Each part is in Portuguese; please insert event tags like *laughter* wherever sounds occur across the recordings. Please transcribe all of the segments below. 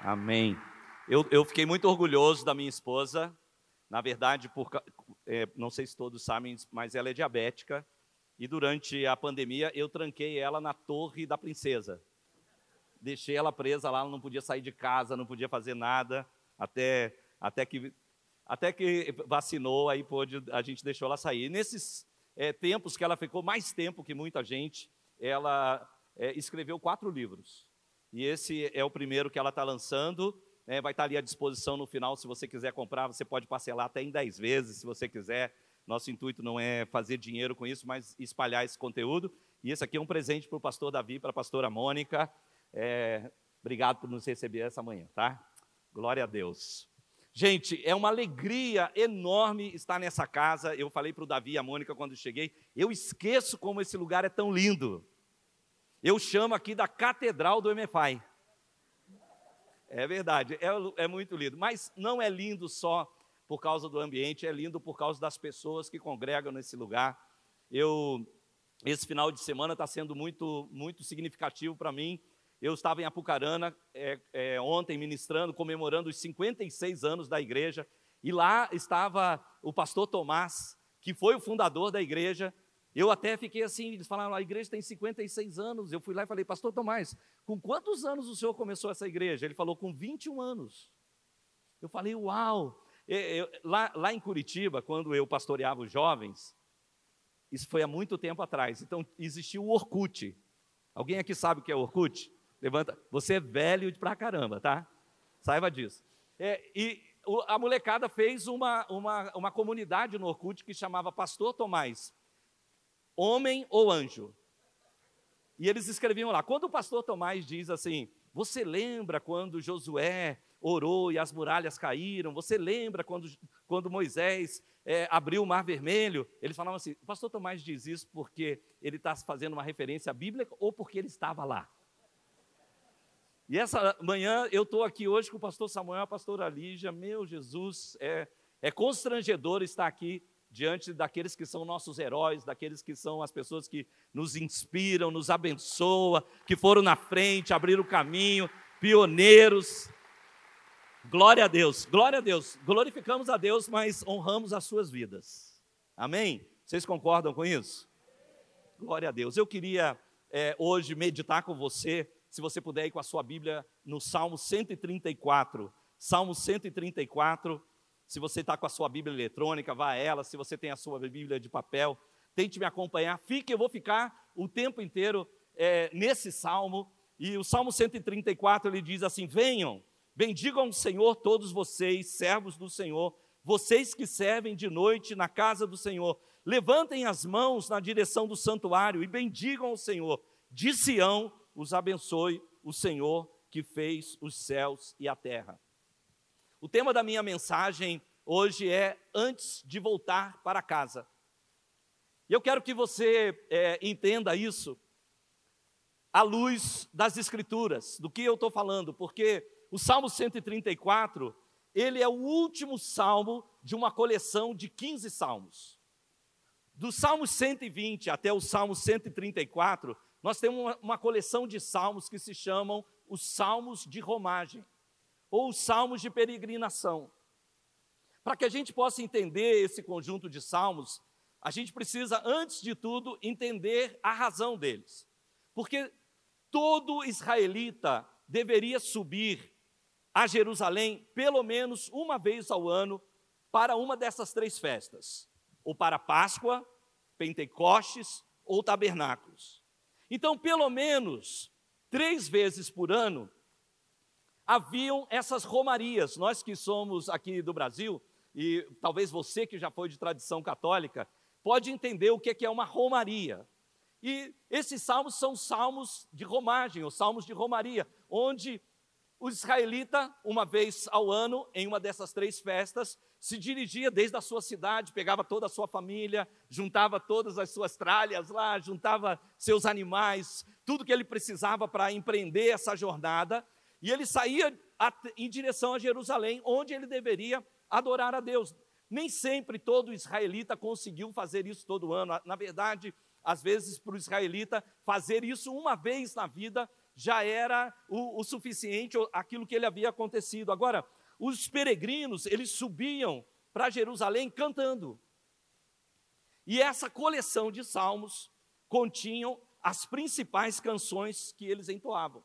Amém. Eu, eu fiquei muito orgulhoso da minha esposa. Na verdade, por, é, não sei se todos sabem, mas ela é diabética. E durante a pandemia, eu tranquei ela na Torre da Princesa. Deixei ela presa lá, ela não podia sair de casa, não podia fazer nada, até, até, que, até que vacinou, aí pôde, a gente deixou ela sair. E nesses é, tempos que ela ficou mais tempo que muita gente, ela é, escreveu quatro livros. E esse é o primeiro que ela está lançando. É, vai estar tá ali à disposição no final, se você quiser comprar, você pode parcelar até em 10 vezes, se você quiser. Nosso intuito não é fazer dinheiro com isso, mas espalhar esse conteúdo. E esse aqui é um presente para o pastor Davi, para a pastora Mônica. É, obrigado por nos receber essa manhã, tá? Glória a Deus. Gente, é uma alegria enorme estar nessa casa. Eu falei para o Davi e a Mônica quando cheguei, eu esqueço como esse lugar é tão lindo. Eu chamo aqui da Catedral do MFI. É verdade, é, é muito lindo. Mas não é lindo só por causa do ambiente, é lindo por causa das pessoas que congregam nesse lugar. Eu, esse final de semana está sendo muito, muito significativo para mim. Eu estava em Apucarana é, é, ontem ministrando, comemorando os 56 anos da igreja, e lá estava o pastor Tomás, que foi o fundador da igreja. Eu até fiquei assim, eles falaram, a igreja tem 56 anos. Eu fui lá e falei, pastor Tomás, com quantos anos o senhor começou essa igreja? Ele falou, com 21 anos. Eu falei, uau! Eu, lá, lá em Curitiba, quando eu pastoreava os jovens, isso foi há muito tempo atrás, então existiu o Orkut. Alguém aqui sabe o que é Orkut? Levanta. Você é velho pra caramba, tá? Saiba disso. É, e a molecada fez uma, uma, uma comunidade no Orkut que chamava Pastor Tomás, homem ou anjo. E eles escreviam lá. Quando o pastor Tomás diz assim: Você lembra quando Josué orou e as muralhas caíram? Você lembra quando, quando Moisés é, abriu o mar vermelho? Eles falavam assim: O pastor Tomás diz isso porque ele está fazendo uma referência à Bíblia ou porque ele estava lá? E essa manhã eu estou aqui hoje com o pastor Samuel, a pastora Lígia. Meu Jesus, é, é constrangedor estar aqui diante daqueles que são nossos heróis, daqueles que são as pessoas que nos inspiram, nos abençoam, que foram na frente, abriram o caminho, pioneiros. Glória a Deus, glória a Deus. Glorificamos a Deus, mas honramos as suas vidas. Amém? Vocês concordam com isso? Glória a Deus. Eu queria é, hoje meditar com você se você puder ir com a sua Bíblia no Salmo 134. Salmo 134. Se você está com a sua Bíblia eletrônica, vá a ela. Se você tem a sua Bíblia de papel, tente me acompanhar. Fique, eu vou ficar o tempo inteiro é, nesse salmo. E o Salmo 134 ele diz assim: Venham, bendigam o Senhor todos vocês, servos do Senhor, vocês que servem de noite na casa do Senhor. Levantem as mãos na direção do santuário e bendigam o Senhor. De Sião, os abençoe o Senhor que fez os céus e a terra. O tema da minha mensagem hoje é antes de voltar para casa. E eu quero que você é, entenda isso à luz das Escrituras, do que eu estou falando, porque o Salmo 134, ele é o último salmo de uma coleção de 15 salmos. Do Salmo 120 até o Salmo 134, nós temos uma, uma coleção de salmos que se chamam os salmos de romagem, ou os salmos de peregrinação. Para que a gente possa entender esse conjunto de salmos, a gente precisa, antes de tudo, entender a razão deles. Porque todo israelita deveria subir a Jerusalém pelo menos uma vez ao ano para uma dessas três festas, ou para Páscoa, Pentecostes ou Tabernáculos. Então, pelo menos três vezes por ano, haviam essas romarias. Nós que somos aqui do Brasil, e talvez você que já foi de tradição católica, pode entender o que é uma romaria. E esses salmos são salmos de romagem, ou salmos de romaria, onde o israelita, uma vez ao ano, em uma dessas três festas, se dirigia desde a sua cidade, pegava toda a sua família, juntava todas as suas tralhas lá, juntava seus animais, tudo que ele precisava para empreender essa jornada, e ele saía em direção a Jerusalém, onde ele deveria adorar a Deus. Nem sempre todo israelita conseguiu fazer isso todo ano. Na verdade, às vezes, para o israelita, fazer isso uma vez na vida já era o, o suficiente, aquilo que ele havia acontecido. Agora, os peregrinos, eles subiam para Jerusalém cantando. E essa coleção de salmos continham as principais canções que eles entoavam.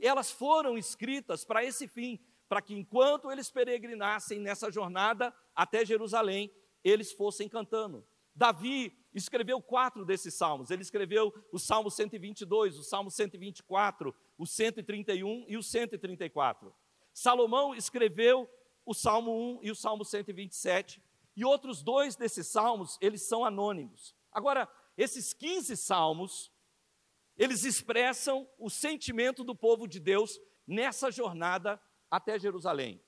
Elas foram escritas para esse fim, para que enquanto eles peregrinassem nessa jornada até Jerusalém, eles fossem cantando. Davi escreveu quatro desses salmos. Ele escreveu o Salmo 122, o Salmo 124, o 131 e o 134. Salomão escreveu o Salmo 1 e o Salmo 127. E outros dois desses salmos, eles são anônimos. Agora, esses 15 salmos, eles expressam o sentimento do povo de Deus nessa jornada até Jerusalém.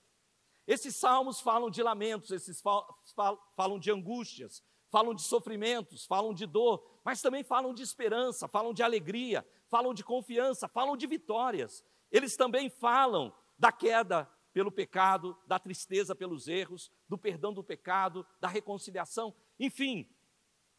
Esses salmos falam de lamentos, esses falam de angústias, falam de sofrimentos, falam de dor, mas também falam de esperança, falam de alegria, falam de confiança, falam de vitórias. Eles também falam da queda pelo pecado, da tristeza pelos erros, do perdão do pecado, da reconciliação. Enfim,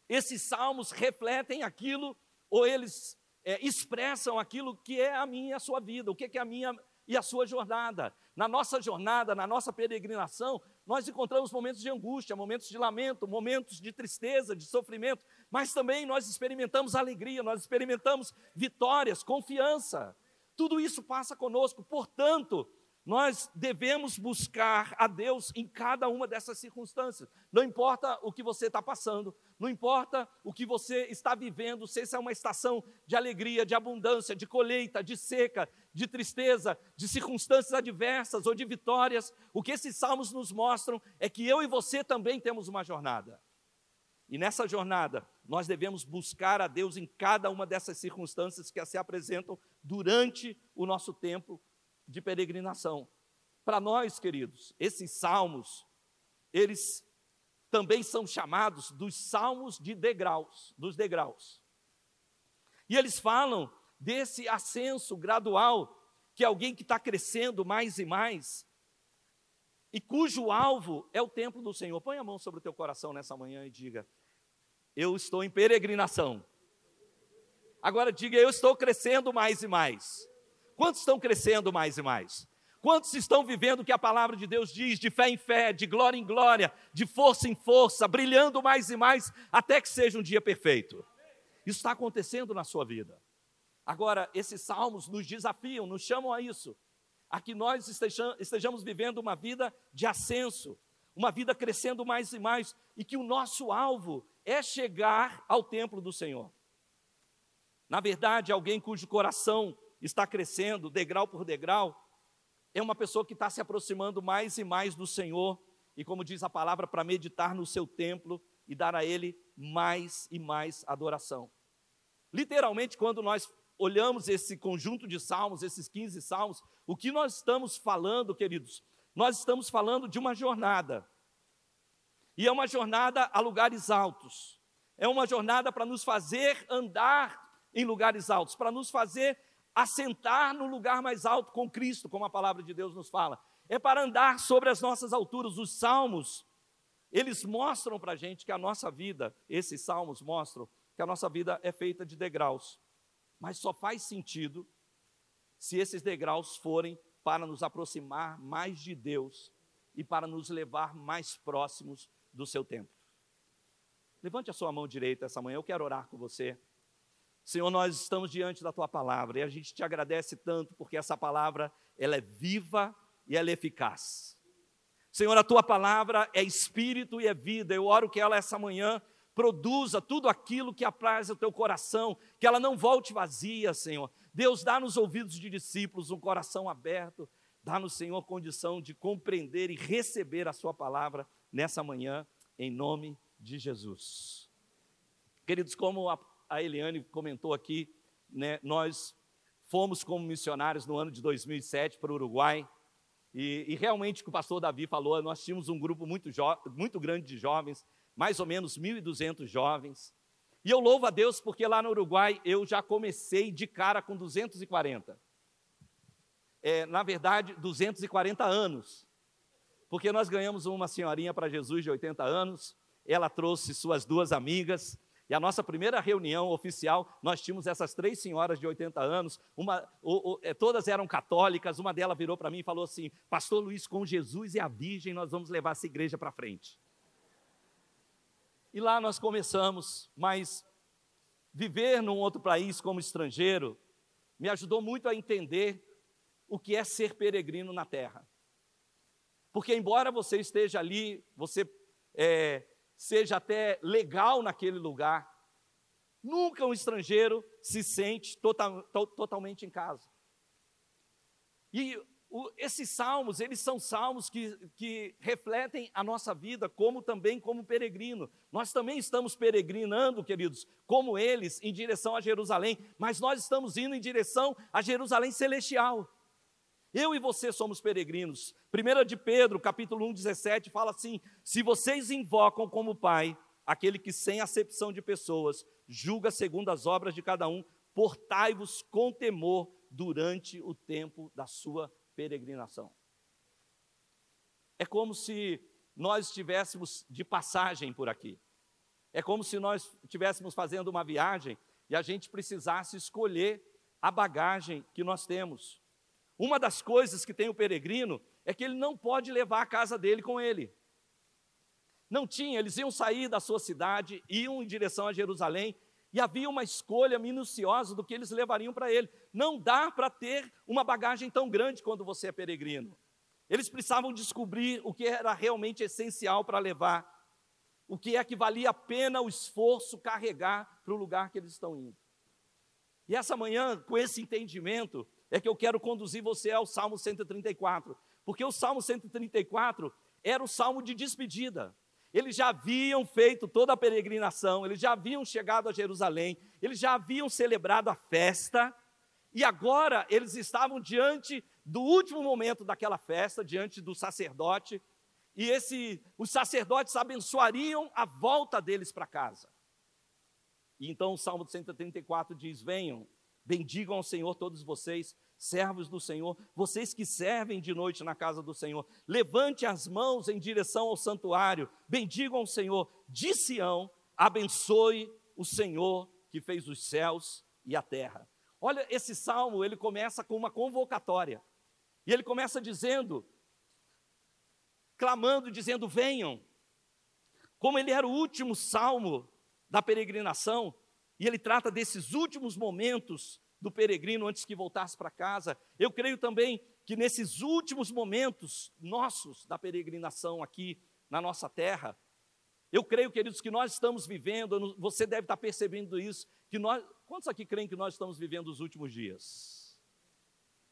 esses salmos refletem aquilo, ou eles é, expressam aquilo que é a minha e a sua vida, o que é a minha e a sua jornada. Na nossa jornada, na nossa peregrinação, nós encontramos momentos de angústia, momentos de lamento, momentos de tristeza, de sofrimento, mas também nós experimentamos alegria, nós experimentamos vitórias, confiança. Tudo isso passa conosco, portanto, nós devemos buscar a Deus em cada uma dessas circunstâncias. Não importa o que você está passando, não importa o que você está vivendo, se essa é uma estação de alegria, de abundância, de colheita, de seca, de tristeza, de circunstâncias adversas ou de vitórias, o que esses salmos nos mostram é que eu e você também temos uma jornada. E nessa jornada, nós devemos buscar a Deus em cada uma dessas circunstâncias que se apresentam durante o nosso tempo de peregrinação. Para nós, queridos, esses salmos, eles também são chamados dos salmos de degraus, dos degraus. E eles falam desse ascenso gradual que alguém que está crescendo mais e mais e cujo alvo é o templo do Senhor. Põe a mão sobre o teu coração nessa manhã e diga: Eu estou em peregrinação. Agora diga: Eu estou crescendo mais e mais. Quantos estão crescendo mais e mais? Quantos estão vivendo o que a palavra de Deus diz, de fé em fé, de glória em glória, de força em força, brilhando mais e mais, até que seja um dia perfeito? Isso está acontecendo na sua vida. Agora, esses salmos nos desafiam, nos chamam a isso, a que nós estejamos vivendo uma vida de ascenso, uma vida crescendo mais e mais, e que o nosso alvo é chegar ao templo do Senhor. Na verdade, alguém cujo coração está crescendo degrau por degrau, é uma pessoa que está se aproximando mais e mais do Senhor, e como diz a palavra, para meditar no seu templo e dar a Ele mais e mais adoração. Literalmente, quando nós olhamos esse conjunto de salmos, esses 15 salmos, o que nós estamos falando, queridos? Nós estamos falando de uma jornada. E é uma jornada a lugares altos. É uma jornada para nos fazer andar em lugares altos, para nos fazer assentar no lugar mais alto com Cristo, como a palavra de Deus nos fala. É para andar sobre as nossas alturas. Os salmos, eles mostram para a gente que a nossa vida, esses salmos mostram que a nossa vida é feita de degraus. Mas só faz sentido se esses degraus forem para nos aproximar mais de Deus e para nos levar mais próximos do seu tempo. Levante a sua mão direita essa manhã, eu quero orar com você. Senhor, nós estamos diante da tua palavra e a gente te agradece tanto porque essa palavra ela é viva e ela é eficaz. Senhor, a tua palavra é espírito e é vida. Eu oro que ela essa manhã produza tudo aquilo que apraz ao teu coração, que ela não volte vazia, Senhor. Deus, dá nos ouvidos de discípulos um coração aberto, dá nos, Senhor, condição de compreender e receber a sua palavra nessa manhã, em nome de Jesus. Queridos, como a a Eliane comentou aqui, né, nós fomos como missionários no ano de 2007 para o Uruguai, e, e, realmente o que o pastor Davi falou, nós tínhamos um grupo muito, muito grande de jovens, mais ou menos 1.200 jovens, e eu louvo a Deus porque lá no Uruguai eu já comecei de cara com 240. É, na verdade, 240 anos, porque nós ganhamos uma senhorinha para Jesus de 80 anos, ela trouxe suas duas amigas, E a nossa primeira reunião oficial, nós tínhamos essas três senhoras de 80 anos, uma, o, o, é, todas eram católicas, uma delas virou para mim e falou assim: Pastor Luiz, com Jesus e a Virgem, nós vamos levar essa igreja para frente. E lá nós começamos, mas viver num outro país como estrangeiro me ajudou muito a entender o que é ser peregrino na terra. Porque, embora você esteja ali, você é, seja até legal naquele lugar, nunca um estrangeiro se sente total, to, totalmente em casa. E o, esses salmos, eles são salmos que, que refletem a nossa vida, como também como peregrino. Nós também estamos peregrinando, queridos, como eles, em direção a Jerusalém, mas nós estamos indo em direção a Jerusalém celestial. Eu e você somos peregrinos. 1 de Pedro, capítulo 1, 17, fala assim: se vocês invocam como Pai aquele que, sem acepção de pessoas, julga segundo as obras de cada um, portai-vos com temor durante o tempo da sua peregrinação. É como se nós estivéssemos de passagem por aqui. É como se nós estivéssemos fazendo uma viagem e a gente precisasse escolher a bagagem que nós temos. Uma das coisas que tem o peregrino é que ele não pode levar a casa dele com ele. Não tinha, eles iam sair da sua cidade, iam em direção a Jerusalém, e havia uma escolha minuciosa do que eles levariam para ele. Não dá para ter uma bagagem tão grande quando você é peregrino. Eles precisavam descobrir o que era realmente essencial para levar, o que é que valia a pena o esforço carregar para o lugar que eles estão indo. E essa manhã, com esse entendimento, é que eu quero conduzir você ao Salmo 134, porque o Salmo 134 era o salmo de despedida. Eles já haviam feito toda a peregrinação, eles já haviam chegado a Jerusalém, eles já haviam celebrado a festa, e agora eles estavam diante do último momento daquela festa, diante do sacerdote, e esse, os sacerdotes abençoariam a volta deles para casa. E então o Salmo 134 diz: Venham, Bendigam ao Senhor todos vocês, servos do Senhor, vocês que servem de noite na casa do Senhor. Levante as mãos em direção ao santuário. Bendigam ao Senhor. De Sião, abençoe o Senhor que fez os céus e a terra. Olha, esse salmo, ele começa com uma convocatória. E ele começa dizendo, clamando, dizendo: Venham. Como ele era o último salmo da peregrinação, e ele trata desses últimos momentos do peregrino antes que voltasse para casa. Eu creio também que nesses últimos momentos nossos da peregrinação aqui na nossa terra, eu creio, queridos, que nós estamos vivendo, você deve estar percebendo isso, que nós, quantos aqui creem que nós estamos vivendo os últimos dias?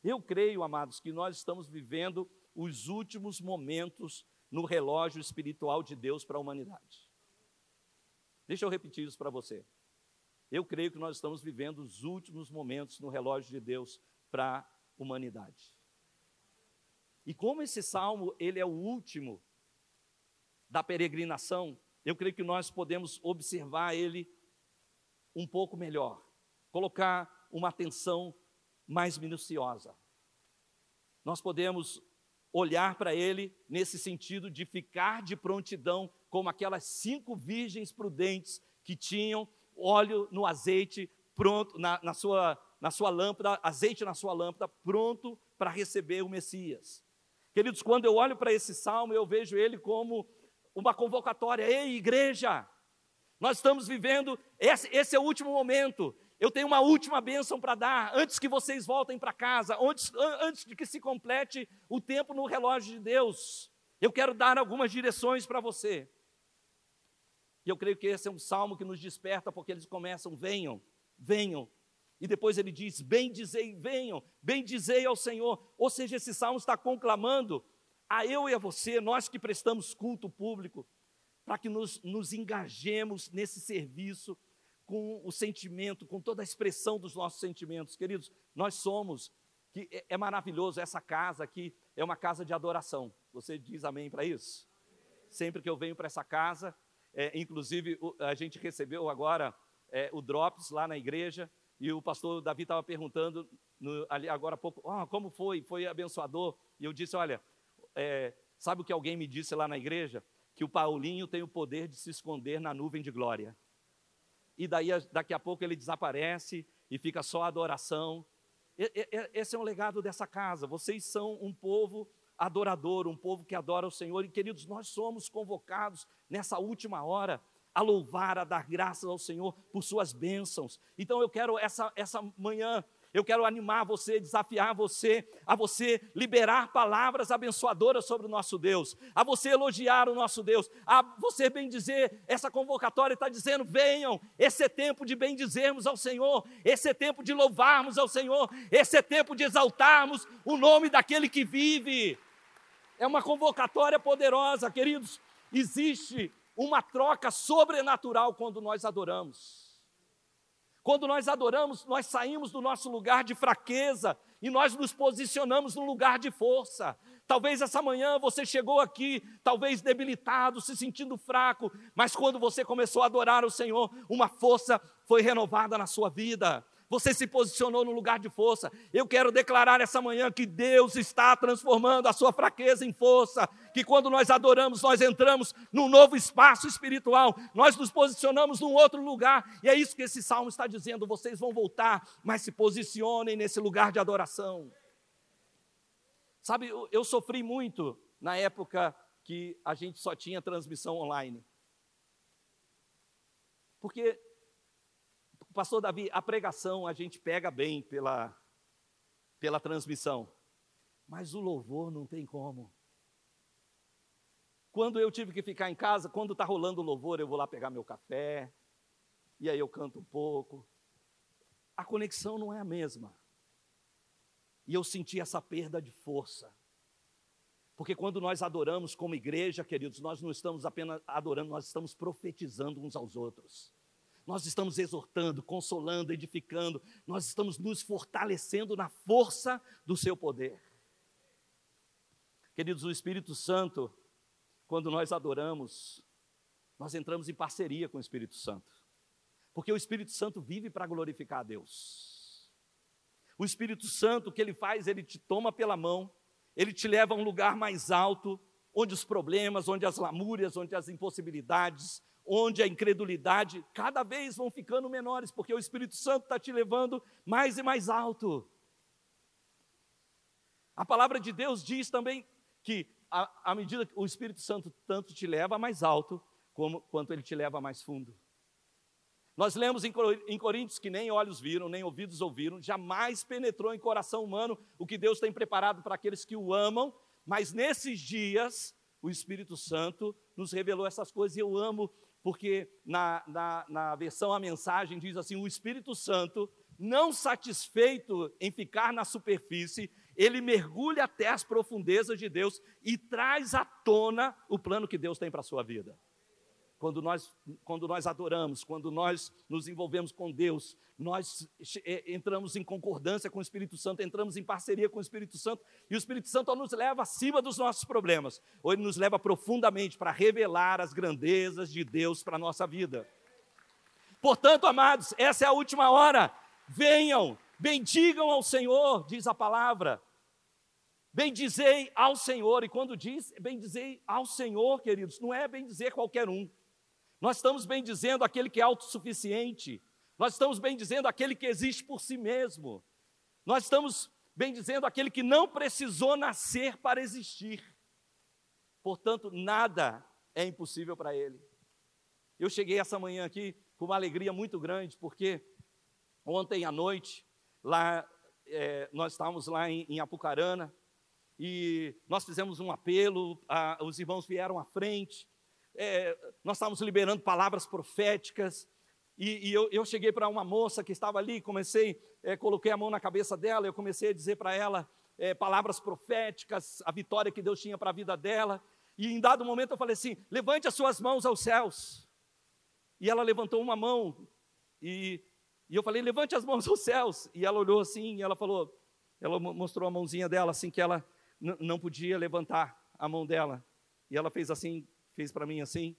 Eu creio, amados, que nós estamos vivendo os últimos momentos no relógio espiritual de Deus para a humanidade. Deixa eu repetir isso para você. Eu creio que nós estamos vivendo os últimos momentos no relógio de Deus para a humanidade. E como esse salmo, ele é o último da peregrinação, eu creio que nós podemos observar ele um pouco melhor, colocar uma atenção mais minuciosa. Nós podemos olhar para ele nesse sentido de ficar de prontidão, como aquelas cinco virgens prudentes que tinham óleo no azeite, pronto, na, na, sua, na sua lâmpada, azeite na sua lâmpada, pronto para receber o Messias. Queridos, quando eu olho para esse salmo, eu vejo ele como uma convocatória. Ei, igreja, nós estamos vivendo, esse, esse é o último momento. Eu tenho uma última bênção para dar, antes que vocês voltem para casa, antes, antes de que se complete o tempo no relógio de Deus. Eu quero dar algumas direções para você. E eu creio que esse é um salmo que nos desperta, porque eles começam: venham, venham. E depois ele diz: bendizei, venham, bendizei ao Senhor. Ou seja, esse salmo está conclamando a eu e a você, nós que prestamos culto público, para que nos, nos engajemos nesse serviço com o sentimento, com toda a expressão dos nossos sentimentos. Queridos, nós somos, que é, é maravilhoso, essa casa aqui é uma casa de adoração. Você diz amém para isso? Sempre que eu venho para essa casa, é, inclusive, a gente recebeu agora é, o Drops lá na igreja e o pastor Davi estava perguntando no, ali agora há pouco, oh, como foi? Foi abençoador? E eu disse, olha, é, sabe o que alguém me disse lá na igreja? Que o Paulinho tem o poder de se esconder na nuvem de glória. e daí daqui a pouco ele desaparece e fica só adoração. Esse é um legado dessa casa. Vocês são um povo adorador, um povo que adora o Senhor. E queridos, nós somos convocados nessa última hora a louvar, a dar graças ao Senhor por suas bênçãos. Então eu quero essa, essa manhã eu quero animar você, desafiar você, a você liberar palavras abençoadoras sobre o nosso Deus, a você elogiar o nosso Deus, a você bendizer. Essa convocatória está dizendo: venham, esse é tempo de bendizermos ao Senhor, esse é tempo de louvarmos ao Senhor, esse é tempo de exaltarmos o nome daquele que vive. É uma convocatória poderosa, queridos. Existe uma troca sobrenatural quando nós adoramos. Quando nós adoramos, nós saímos do nosso lugar de fraqueza e nós nos posicionamos no lugar de força. Talvez essa manhã você chegou aqui, talvez debilitado, se sentindo fraco, mas quando você começou a adorar o Senhor, uma força foi renovada na sua vida você se posicionou no lugar de força. Eu quero declarar essa manhã que Deus está transformando a sua fraqueza em força, que quando nós adoramos, nós entramos num novo espaço espiritual, nós nos posicionamos num outro lugar, e é isso que esse salmo está dizendo: vocês vão voltar, mas se posicionem nesse lugar de adoração. Sabe, eu sofri muito na época que a gente só tinha transmissão online. Porque Pastor Davi, a pregação a gente pega bem pela, pela transmissão, mas o louvor não tem como. Quando eu tive que ficar em casa, quando está rolando o louvor, eu vou lá pegar meu café, e aí eu canto um pouco. A conexão não é a mesma. E eu senti essa perda de força. Porque quando nós adoramos como igreja, queridos, nós não estamos apenas adorando, nós estamos profetizando uns aos outros nós estamos exortando, consolando, edificando, nós estamos nos fortalecendo na força do seu poder. Queridos, o Espírito Santo, quando nós adoramos, nós entramos em parceria com o Espírito Santo, porque o Espírito Santo vive para glorificar a Deus. O Espírito Santo, o que ele faz, ele te toma pela mão, ele te leva a um lugar mais alto, onde os problemas, onde as lamúrias, onde as impossibilidades, onde a incredulidade cada vez vão ficando menores, porque o Espírito Santo está te levando mais e mais alto. A palavra de Deus diz também que, à medida que o Espírito Santo tanto te leva mais alto, como, quanto ele te leva mais fundo. Nós lemos em, em Coríntios que nem olhos viram, nem ouvidos ouviram, jamais penetrou em coração humano o que Deus tem preparado para aqueles que o amam, mas nesses dias o Espírito Santo nos revelou essas coisas e eu amo porque na, na, na versão a mensagem diz assim: o Espírito Santo, não satisfeito em ficar na superfície, ele mergulha até as profundezas de Deus e traz à tona o plano que Deus tem para a sua vida. Quando nós, quando nós adoramos, quando nós nos envolvemos com Deus, nós é, entramos em concordância com o Espírito Santo, entramos em parceria com o Espírito Santo, e o Espírito Santo nos leva acima dos nossos problemas, ou ele nos leva profundamente para revelar as grandezas de Deus para a nossa vida. Portanto, amados, essa é a última hora. Venham, bendigam ao Senhor, diz a palavra. Bendizei ao Senhor, e quando diz bendizei ao Senhor, queridos, não é bendizer qualquer um. Nós estamos bem dizendo aquele que é autossuficiente. Nós estamos bem dizendo aquele que existe por si mesmo. Nós estamos bem dizendo aquele que não precisou nascer para existir. Portanto, nada é impossível para ele. Eu cheguei essa manhã aqui com uma alegria muito grande, porque ontem à noite, lá, é, nós estávamos lá em, em, Apucarana, e nós fizemos um apelo, a, os irmãos vieram à frente, é, nós estávamos liberando palavras proféticas, e, e eu, eu, cheguei para uma moça que estava ali, comecei, é, coloquei a mão na cabeça dela, eu comecei a dizer para ela é, palavras proféticas, a vitória que Deus tinha para a vida dela, e em dado momento eu falei assim: levante as suas mãos aos céus. E ela levantou uma mão, e, e eu falei: levante as mãos aos céus. E ela olhou assim, e ela falou, ela mostrou a mãozinha dela, assim, que ela não podia levantar a mão dela. E ela fez assim fez para mim assim.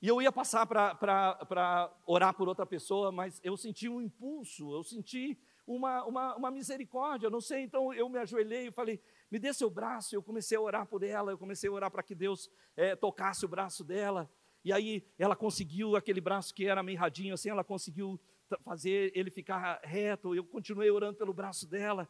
E eu ia passar para orar por outra pessoa, mas eu senti um impulso, eu senti uma, uma, uma misericórdia, não sei, então eu me ajoelhei e falei, me dê seu braço, eu comecei a orar por ela, eu comecei a orar para que Deus é, tocasse o braço dela, e aí ela conseguiu aquele braço que era mirradinho assim, ela conseguiu fazer ele ficar reto. Eu continuei orando pelo braço dela.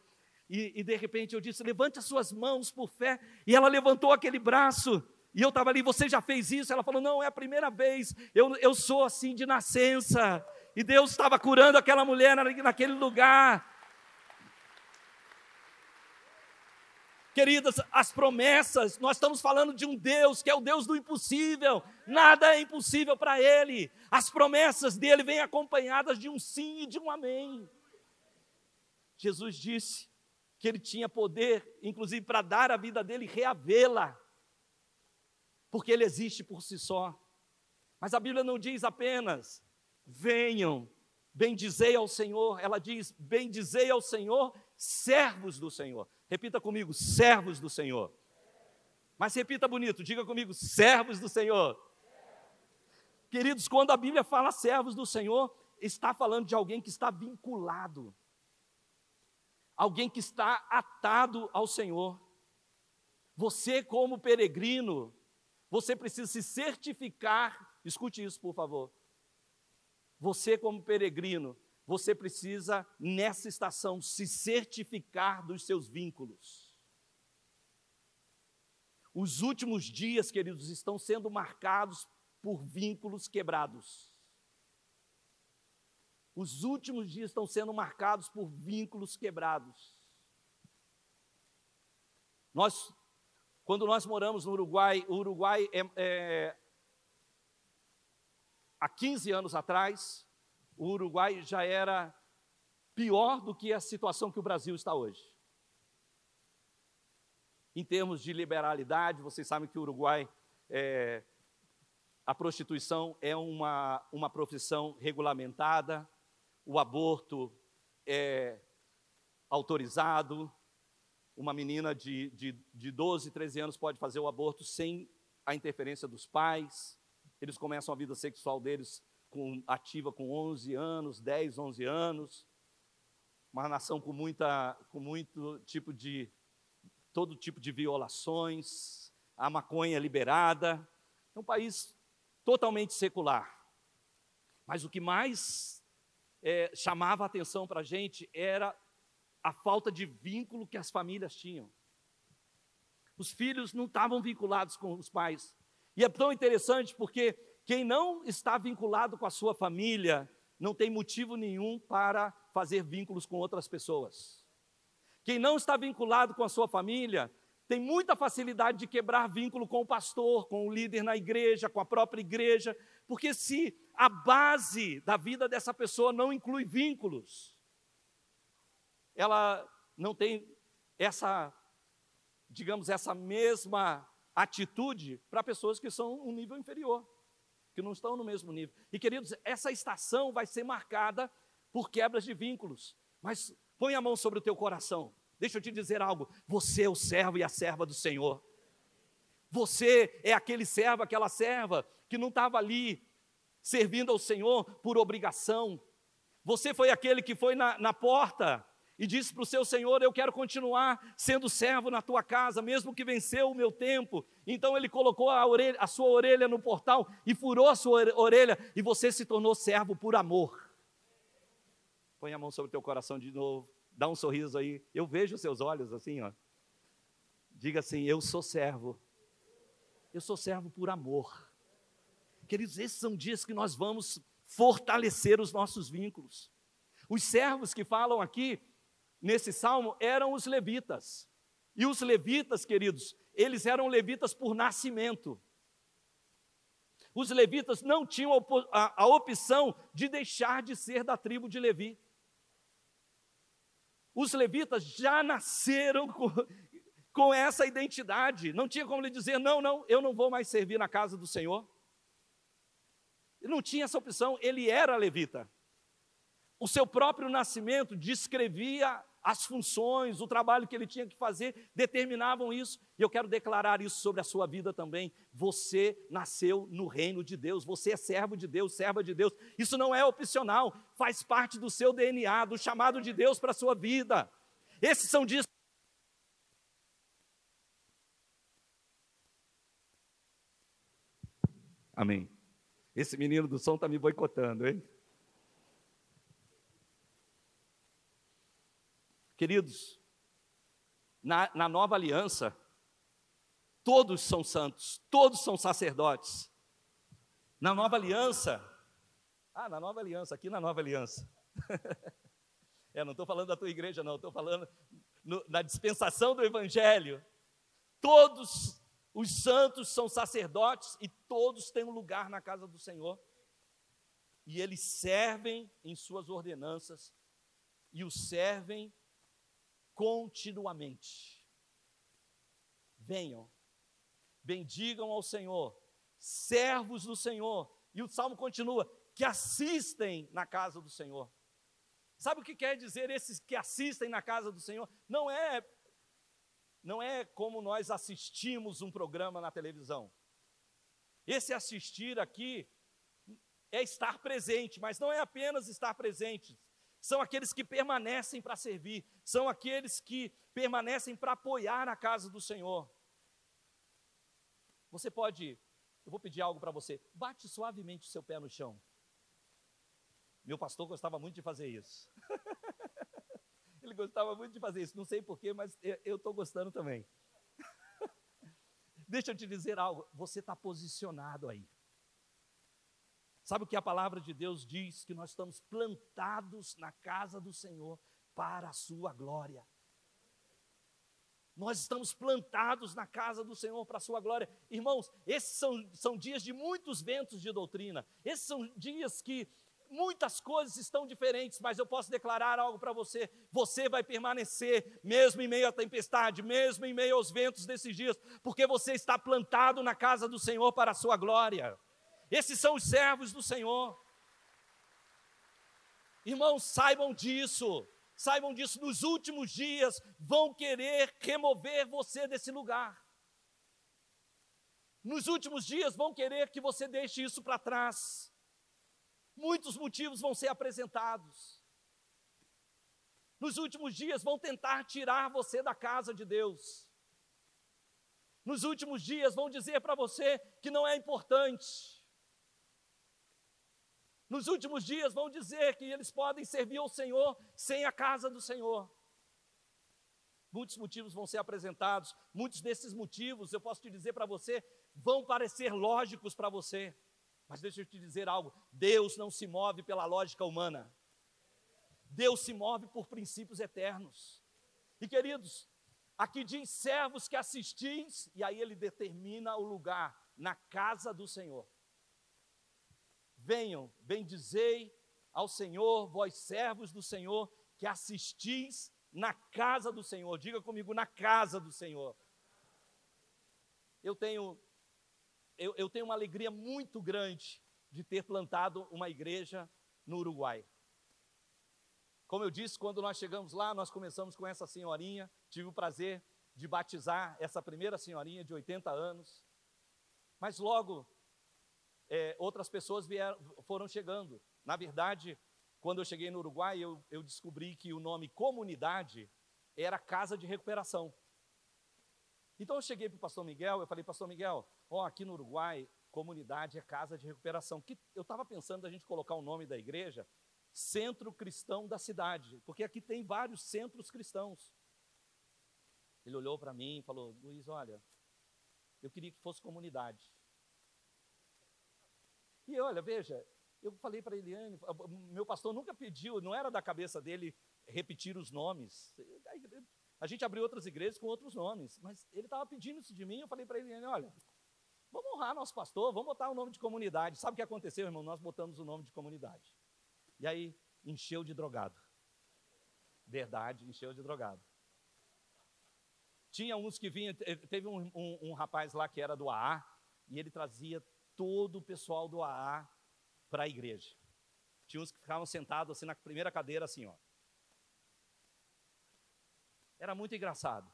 E, e, de repente eu disse: Levante as suas mãos por fé. E ela levantou aquele braço. E eu estava ali, você já fez isso? Ela falou: Não, é a primeira vez. Eu, eu sou assim de nascença. E Deus estava curando aquela mulher naquele lugar. Queridas, as promessas, nós estamos falando de um Deus que é o Deus do impossível, nada é impossível para Ele. As promessas dele vêm acompanhadas de um sim e de um amém. Jesus disse que ele tinha poder, inclusive para dar a vida dele e reavê-la, porque ele existe por si só. Mas a Bíblia não diz apenas, venham, bendizei ao Senhor, ela diz, bendizei ao Senhor, servos do Senhor. Repita comigo, servos do Senhor. Mas repita bonito, diga comigo, servos do Senhor. Queridos, quando a Bíblia fala servos do Senhor, está falando de alguém que está vinculado, alguém que está atado ao Senhor. Você, como peregrino, você precisa se certificar, escute isso, por favor. Você, como peregrino, você precisa, nessa estação, se certificar dos seus vínculos. Os últimos dias, queridos, estão sendo marcados por vínculos quebrados. Os últimos dias estão sendo marcados por vínculos quebrados. Nós, quando nós moramos no Uruguai, o Uruguai é, é há 15 anos atrás, o Uruguai já era pior do que a situação que o Brasil está hoje. Em termos de liberalidade, vocês sabem que o Uruguai, é, a prostituição é uma, uma profissão regulamentada, o aborto é autorizado, uma menina de, de, de 12, 13 anos pode fazer o aborto sem a interferência dos pais, eles começam a vida sexual deles com, ativa com 11 anos, 10, 11 anos, uma nação com, muita, com muito tipo de, todo tipo de violações, a maconha liberada, é um país totalmente secular. Mas o que mais é, chamava a atenção para a gente era a falta de vínculo que as famílias tinham. Os filhos não estavam vinculados com os pais. E é tão interessante porque quem não está vinculado com a sua família não tem motivo nenhum para fazer vínculos com outras pessoas. Quem não está vinculado com a sua família tem muita facilidade de quebrar vínculo com o pastor, com o líder na igreja, com a própria igreja, porque se a base da vida dessa pessoa não inclui vínculos, ela não tem essa, digamos, essa mesma atitude para pessoas que são um nível inferior que não estão no mesmo nível. E queridos, essa estação vai ser marcada por quebras de vínculos. Mas põe a mão sobre o teu coração. Deixa eu te dizer algo. Você é o servo e a serva do Senhor. Você é aquele servo, aquela serva que não estava ali servindo ao Senhor por obrigação. Você foi aquele que foi na, na porta e disse para o seu senhor: Eu quero continuar sendo servo na tua casa, mesmo que venceu o meu tempo. Então ele colocou a, orelha, a sua orelha no portal e furou a sua orelha, e você se tornou servo por amor. Põe a mão sobre o teu coração de novo, dá um sorriso aí. Eu vejo os seus olhos assim, ó. Diga assim: Eu sou servo. Eu sou servo por amor. Queridos, esses são dias que nós vamos fortalecer os nossos vínculos. Os servos que falam aqui nesse salmo eram os levitas. E os levitas, queridos, eles eram levitas por nascimento. Os levitas não tinham a, opção de deixar de ser da tribo de Levi. Os levitas já nasceram *laughs* com, com essa identidade. Não tinha como lhe dizer: não, não, eu não vou mais servir na casa do Senhor. Não tinha essa opção, ele era levita. O seu próprio nascimento descrevia as funções, o trabalho que ele tinha que fazer, determinavam isso. E eu quero declarar isso sobre a sua vida também. Você nasceu no reino de Deus, você é servo de Deus, serva de Deus. Isso não é opcional, faz parte do seu DNA, do chamado de Deus para a sua vida. Esses são dias. Amém. Esse menino do som está me boicotando, hein? Queridos, na, na nova aliança, todos são santos, todos são sacerdotes. Na nova aliança, ah, na nova aliança, aqui na nova aliança. *laughs* é, não estou falando da tua igreja, não, estou falando no, na dispensação do Evangelho. Todos os santos são sacerdotes e todos têm um lugar na casa do Senhor. E eles servem em suas ordenanças e o servem continuamente. Venham, bendigam ao Senhor, servos do Senhor. E o salmo continua: que assistem na casa do Senhor. Sabe o que quer dizer esses que assistem na casa do Senhor? Não é não é como nós assistimos um programa na televisão. Esse assistir aqui é estar presente, mas não é apenas estar presente são aqueles que permanecem para servir, são aqueles que permanecem para apoiar a casa do Senhor. Você pode, eu vou pedir algo para você, bate suavemente o seu pé no chão. Meu pastor gostava muito de fazer isso. *laughs* Ele gostava muito de fazer isso, não sei porquê, mas eu estou gostando também. *laughs* Deixa eu te dizer algo, você está posicionado aí. Sabe o que a palavra de Deus diz? Que nós estamos plantados na casa do Senhor para a sua glória. Nós estamos plantados na casa do Senhor para a sua glória. Irmãos, esses são, são dias de muitos ventos de doutrina. Esses são dias que muitas coisas estão diferentes, mas eu posso declarar algo para você: você vai permanecer, mesmo em meio à tempestade, mesmo em meio aos ventos desses dias, porque você está plantado na casa do Senhor para a sua glória. Esses são os servos do Senhor. Irmãos, saibam disso. Saibam disso, nos últimos dias vão querer remover você desse lugar. Nos últimos dias vão querer que você deixe isso para trás. Muitos motivos vão ser apresentados. Nos últimos dias vão tentar tirar você da casa de Deus. Nos últimos dias vão dizer para você que não é importante nos últimos dias vão dizer que eles podem servir ao Senhor sem a casa do Senhor. Muitos motivos vão ser apresentados, muitos desses motivos, eu posso te dizer para você, vão parecer lógicos para você. Mas deixa eu te dizer algo: Deus não se move pela lógica humana. Deus se move por princípios eternos. E queridos, aqui diz servos que assistis, e aí ele determina o lugar, na casa do Senhor. Venham, bendizei ao Senhor, vós servos do Senhor, que assistis na casa do Senhor. Diga comigo, na casa do Senhor. Eu tenho, eu, eu tenho uma alegria muito grande de ter plantado uma igreja no Uruguai. Como eu disse, quando nós chegamos lá, nós começamos com essa senhorinha, tive o prazer de batizar essa primeira senhorinha de 80 anos. Mas logo é, outras pessoas vieram, foram chegando. Na verdade, quando eu cheguei no Uruguai, eu, eu descobri que o nome comunidade era casa de recuperação. Então eu cheguei para o pastor Miguel, eu falei, pastor Miguel, ó, aqui no Uruguai, comunidade é casa de recuperação. Que eu estava pensando a gente colocar o nome da igreja, Centro Cristão da Cidade, porque aqui tem vários centros cristãos. Ele olhou para mim e falou, Luiz, olha, eu queria que fosse comunidade. E olha, veja, eu falei para Eliane, meu pastor nunca pediu, não era da cabeça dele repetir os nomes. A gente abriu outras igrejas com outros nomes, mas ele estava pedindo isso de mim. Eu falei para Eliane: olha, vamos honrar nosso pastor, vamos botar o nome de comunidade. Sabe o que aconteceu, irmão? Nós botamos o nome de comunidade. E aí, encheu de drogado. Verdade, encheu de drogado. Tinha uns que vinham, teve um, um, um rapaz lá que era do AA, e ele trazia todo o pessoal do AA para a igreja. Tinha uns que ficavam sentados assim na primeira cadeira, assim, ó. Era muito engraçado.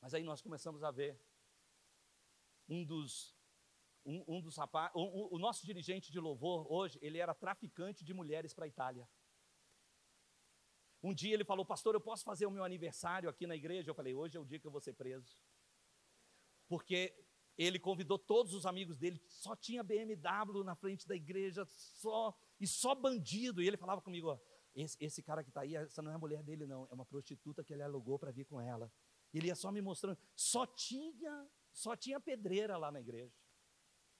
Mas aí nós começamos a ver um dos um, um dos rapazes, um, o nosso dirigente de louvor hoje, ele era traficante de mulheres para a Itália. Um dia ele falou, pastor, eu posso fazer o meu aniversário aqui na igreja? Eu falei, hoje é o dia que eu vou ser preso. Porque ele convidou todos os amigos dele, só tinha BMW na frente da igreja, só e só bandido. E ele falava comigo: ó, esse, esse cara que está aí, essa não é a mulher dele, não, é uma prostituta que ele alugou para vir com ela. Ele ia só me mostrando, só tinha, só tinha pedreira lá na igreja,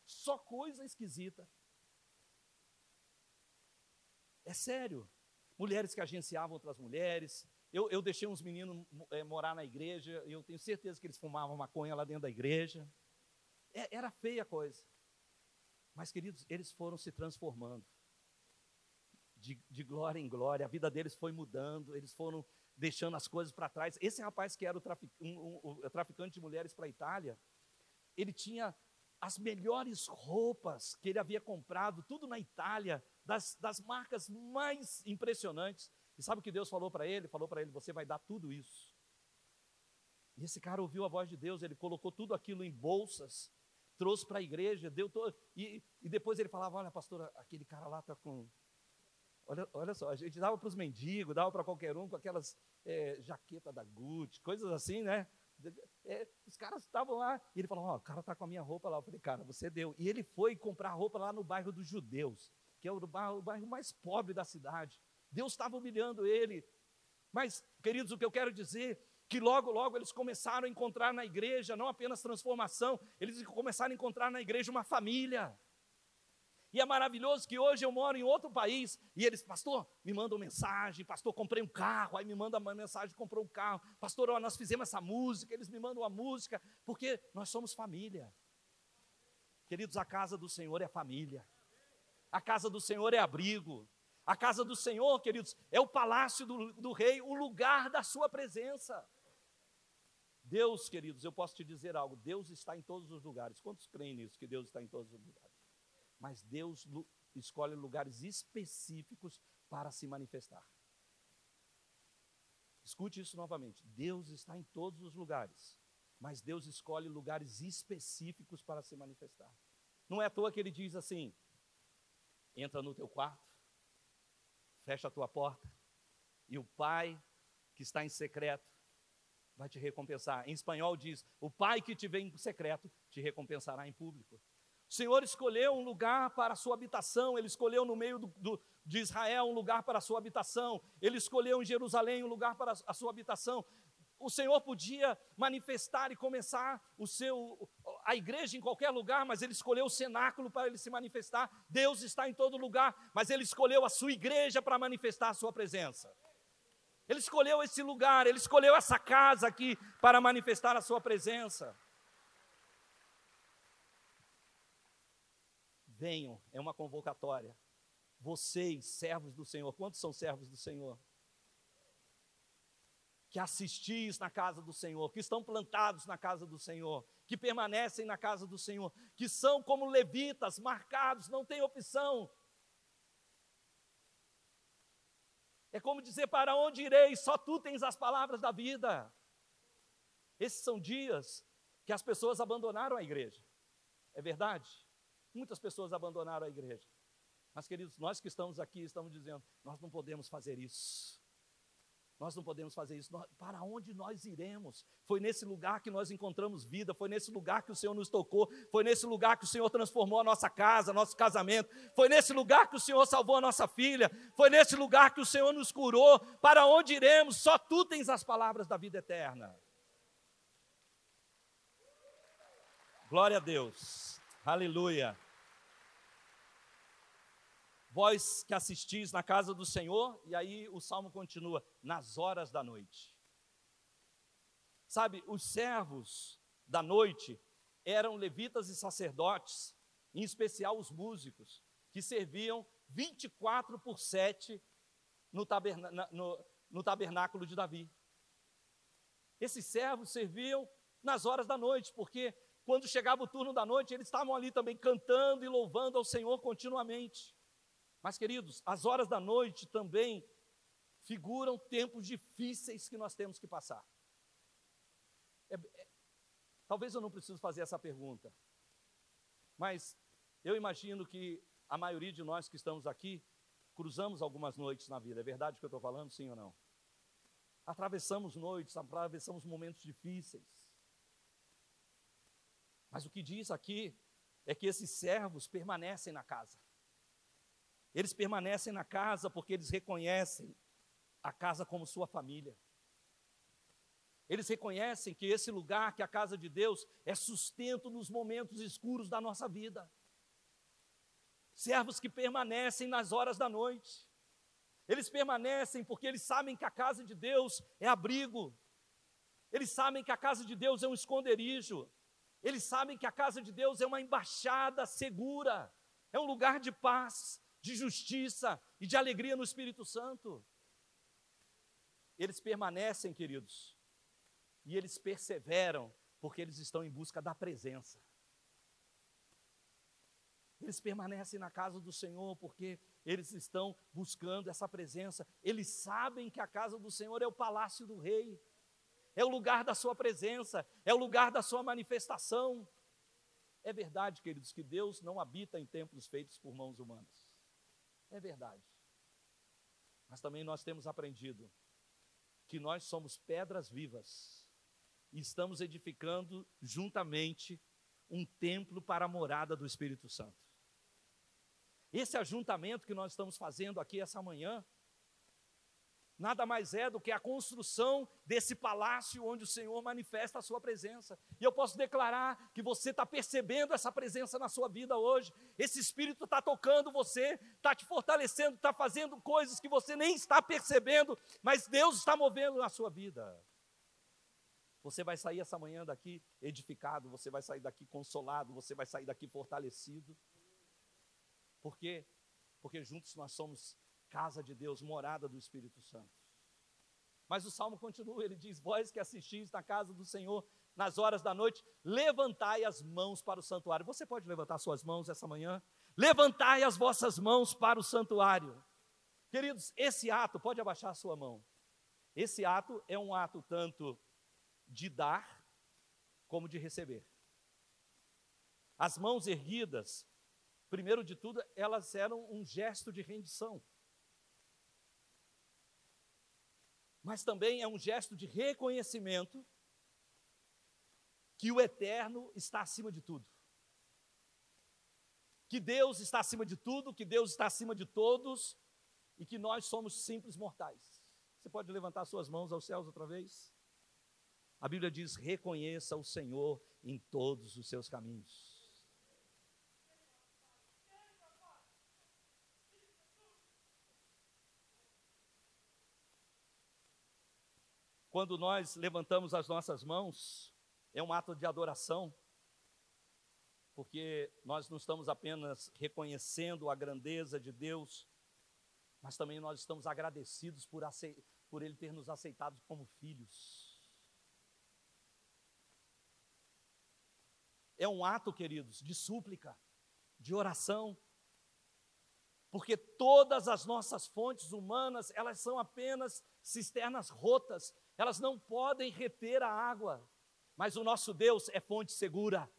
só coisa esquisita. É sério. Mulheres que agenciavam outras mulheres, eu, eu deixei uns meninos é, morar na igreja, eu tenho certeza que eles fumavam maconha lá dentro da igreja. É, era feia a coisa. Mas, queridos, eles foram se transformando. De, de, glória em glória, a vida deles foi mudando, eles foram deixando as coisas para trás. Esse rapaz que era o, trafic, um, um, o traficante de mulheres para a Itália, ele tinha as melhores roupas que ele havia comprado, tudo na Itália, das, das marcas mais impressionantes. E sabe o que Deus falou para ele? Falou para ele: Você vai dar tudo isso. E esse cara ouviu a voz de Deus, ele colocou tudo aquilo em bolsas, trouxe para a igreja, deu todo. E, e depois ele falava: Olha, pastor, aquele cara lá está com. Olha, olha só, a gente dava para os mendigos, dava para qualquer um com aquelas é, jaqueta da Gucci, coisas assim, né? É, os caras estavam lá, e ele falou: Ó, oh, o cara está com a minha roupa lá. Eu falei: Cara, você deu. E ele foi comprar roupa lá no bairro dos judeus, que é o bairro, o bairro mais pobre da cidade. Deus estava humilhando ele. Mas, queridos, o que eu quero dizer que logo, logo eles começaram a encontrar na igreja não apenas transformação, eles começaram a encontrar na igreja uma família. E é maravilhoso que hoje eu moro em outro país e eles, pastor, me mandam mensagem, pastor, comprei um carro, aí me manda uma mensagem, comprou um carro, pastor, ó, nós fizemos essa música, eles me mandam uma música, porque nós somos família. Queridos, a casa do Senhor é família, a casa do Senhor é abrigo, a casa do Senhor, queridos, é o palácio do, do rei, o lugar da sua presença. Deus, queridos, eu posso te dizer algo: Deus está em todos os lugares. Quantos creem nisso, que Deus está em todos os lugares? Mas Deus escolhe lugares específicos para se manifestar. Escute isso novamente: Deus está em todos os lugares, mas Deus escolhe lugares específicos para se manifestar. Não é à toa que ele diz assim: entra no teu quarto, fecha a tua porta, e o Pai que está em secreto vai te recompensar. Em espanhol diz: O Pai que te vê em secreto te recompensará em público. O Senhor escolheu um lugar para a sua habitação, Ele escolheu no meio do, do, de Israel um lugar para a sua habitação, Ele escolheu em Jerusalém um lugar para a sua habitação. O Senhor podia manifestar e começar o seu, a igreja em qualquer lugar, mas Ele escolheu o cenáculo para Ele se manifestar. Deus está em todo lugar, mas Ele escolheu a sua igreja para manifestar a sua presença. Ele escolheu esse lugar, Ele escolheu essa casa aqui para manifestar a sua presença. Venham, é uma convocatória. Vocês, servos do Senhor, quantos são servos do Senhor? que assistis na casa do Senhor, que estão plantados na casa do Senhor, que permanecem na casa do Senhor, que são como levitas, marcados, não tem opção. É como dizer: para onde irei? Só tu tens as palavras da vida. Esses são dias que as pessoas abandonaram a igreja. É verdade? Muitas pessoas abandonaram a igreja. Mas, queridos, nós que estamos aqui estamos dizendo: nós não podemos fazer isso. Nós não podemos fazer isso. Para onde nós iremos? Foi nesse lugar que nós encontramos vida, foi nesse lugar que o Senhor nos tocou, foi nesse lugar que o Senhor transformou a nossa casa, nosso casamento, foi nesse lugar que o Senhor salvou a nossa filha, foi nesse lugar que o Senhor nos curou. Para onde iremos? Só tu tens as palavras da vida eterna. Glória a Deus. Aleluia vós que assistis na casa do Senhor, e aí o salmo continua, nas horas da noite. Sabe, os servos da noite eram levitas e sacerdotes, em especial os músicos, que serviam 24 por 7 no, taberna, no, no tabernáculo de Davi. Esses servos serviam nas horas da noite, porque quando chegava o turno da noite, eles estavam ali também cantando e louvando ao Senhor continuamente. Mas, queridos, as horas da noite também figuram tempos difíceis que nós temos que passar. É, é, talvez eu não precise fazer essa pergunta, mas eu imagino que a maioria de nós que estamos aqui cruzamos algumas noites na vida. É verdade o que eu estou falando, sim ou não? Atravessamos noites, atravessamos momentos difíceis. Mas o que diz aqui é que esses servos permanecem na casa. Eles permanecem na casa porque eles reconhecem a casa como sua família. Eles reconhecem que esse lugar, que é a casa de Deus, é sustento nos momentos escuros da nossa vida. Servos que permanecem nas horas da noite. Eles permanecem porque eles sabem que a casa de Deus é abrigo. Eles sabem que a casa de Deus é um esconderijo. Eles sabem que a casa de Deus é uma embaixada segura. É um lugar de paz, de justiça e de alegria no Espírito Santo. Eles permanecem, queridos, e eles perseveram, porque eles estão em busca da presença. Eles permanecem na casa do Senhor porque eles estão buscando essa presença. Eles sabem que a casa do Senhor é o palácio do rei, é o lugar da sua presença, é o lugar da sua manifestação. É verdade, queridos, que Deus não habita em templos feitos por mãos humanas. É verdade. Mas também nós temos aprendido que nós somos pedras vivas e estamos edificando juntamente um templo para a morada do Espírito Santo. Esse ajuntamento que nós estamos fazendo aqui essa manhã, nada mais é do que a construção desse palácio onde o Senhor manifesta a sua presença. E eu posso declarar que você está percebendo essa presença na sua vida hoje. Esse Espírito está tocando você, está te fortalecendo, está fazendo coisas que você nem está percebendo, mas Deus está movendo na sua vida. Você vai sair essa manhã daqui edificado, você vai sair daqui consolado, você vai sair daqui fortalecido. Por quê? Porque juntos nós somos casa de Deus, morada do Espírito Santo. Mas o salmo continua, ele diz: Vós que assistis na casa do Senhor nas horas da noite, levantai as mãos para o santuário. Você pode levantar suas mãos essa manhã? Levantai as vossas mãos para o santuário. Queridos, esse ato, pode abaixar a sua mão. Esse ato é um ato tanto de dar como de receber. As mãos erguidas, primeiro de tudo, elas eram um gesto de rendição. Mas também é um gesto de reconhecimento que o eterno está acima de tudo. Que Deus está acima de tudo, que Deus está acima de todos e que nós somos simples mortais. Você pode levantar suas mãos aos céus outra vez? A Bíblia diz: reconheça o Senhor em todos os seus caminhos. Quando nós levantamos as nossas mãos, é um ato de adoração, porque nós não estamos apenas reconhecendo a grandeza de Deus, mas também nós estamos agradecidos por, por Ele ter nos aceitado como filhos. é um ato, queridos, de súplica, de oração. Porque todas as nossas fontes humanas, elas são apenas cisternas rotas, elas não podem reter a água. Mas o nosso Deus é fonte segura.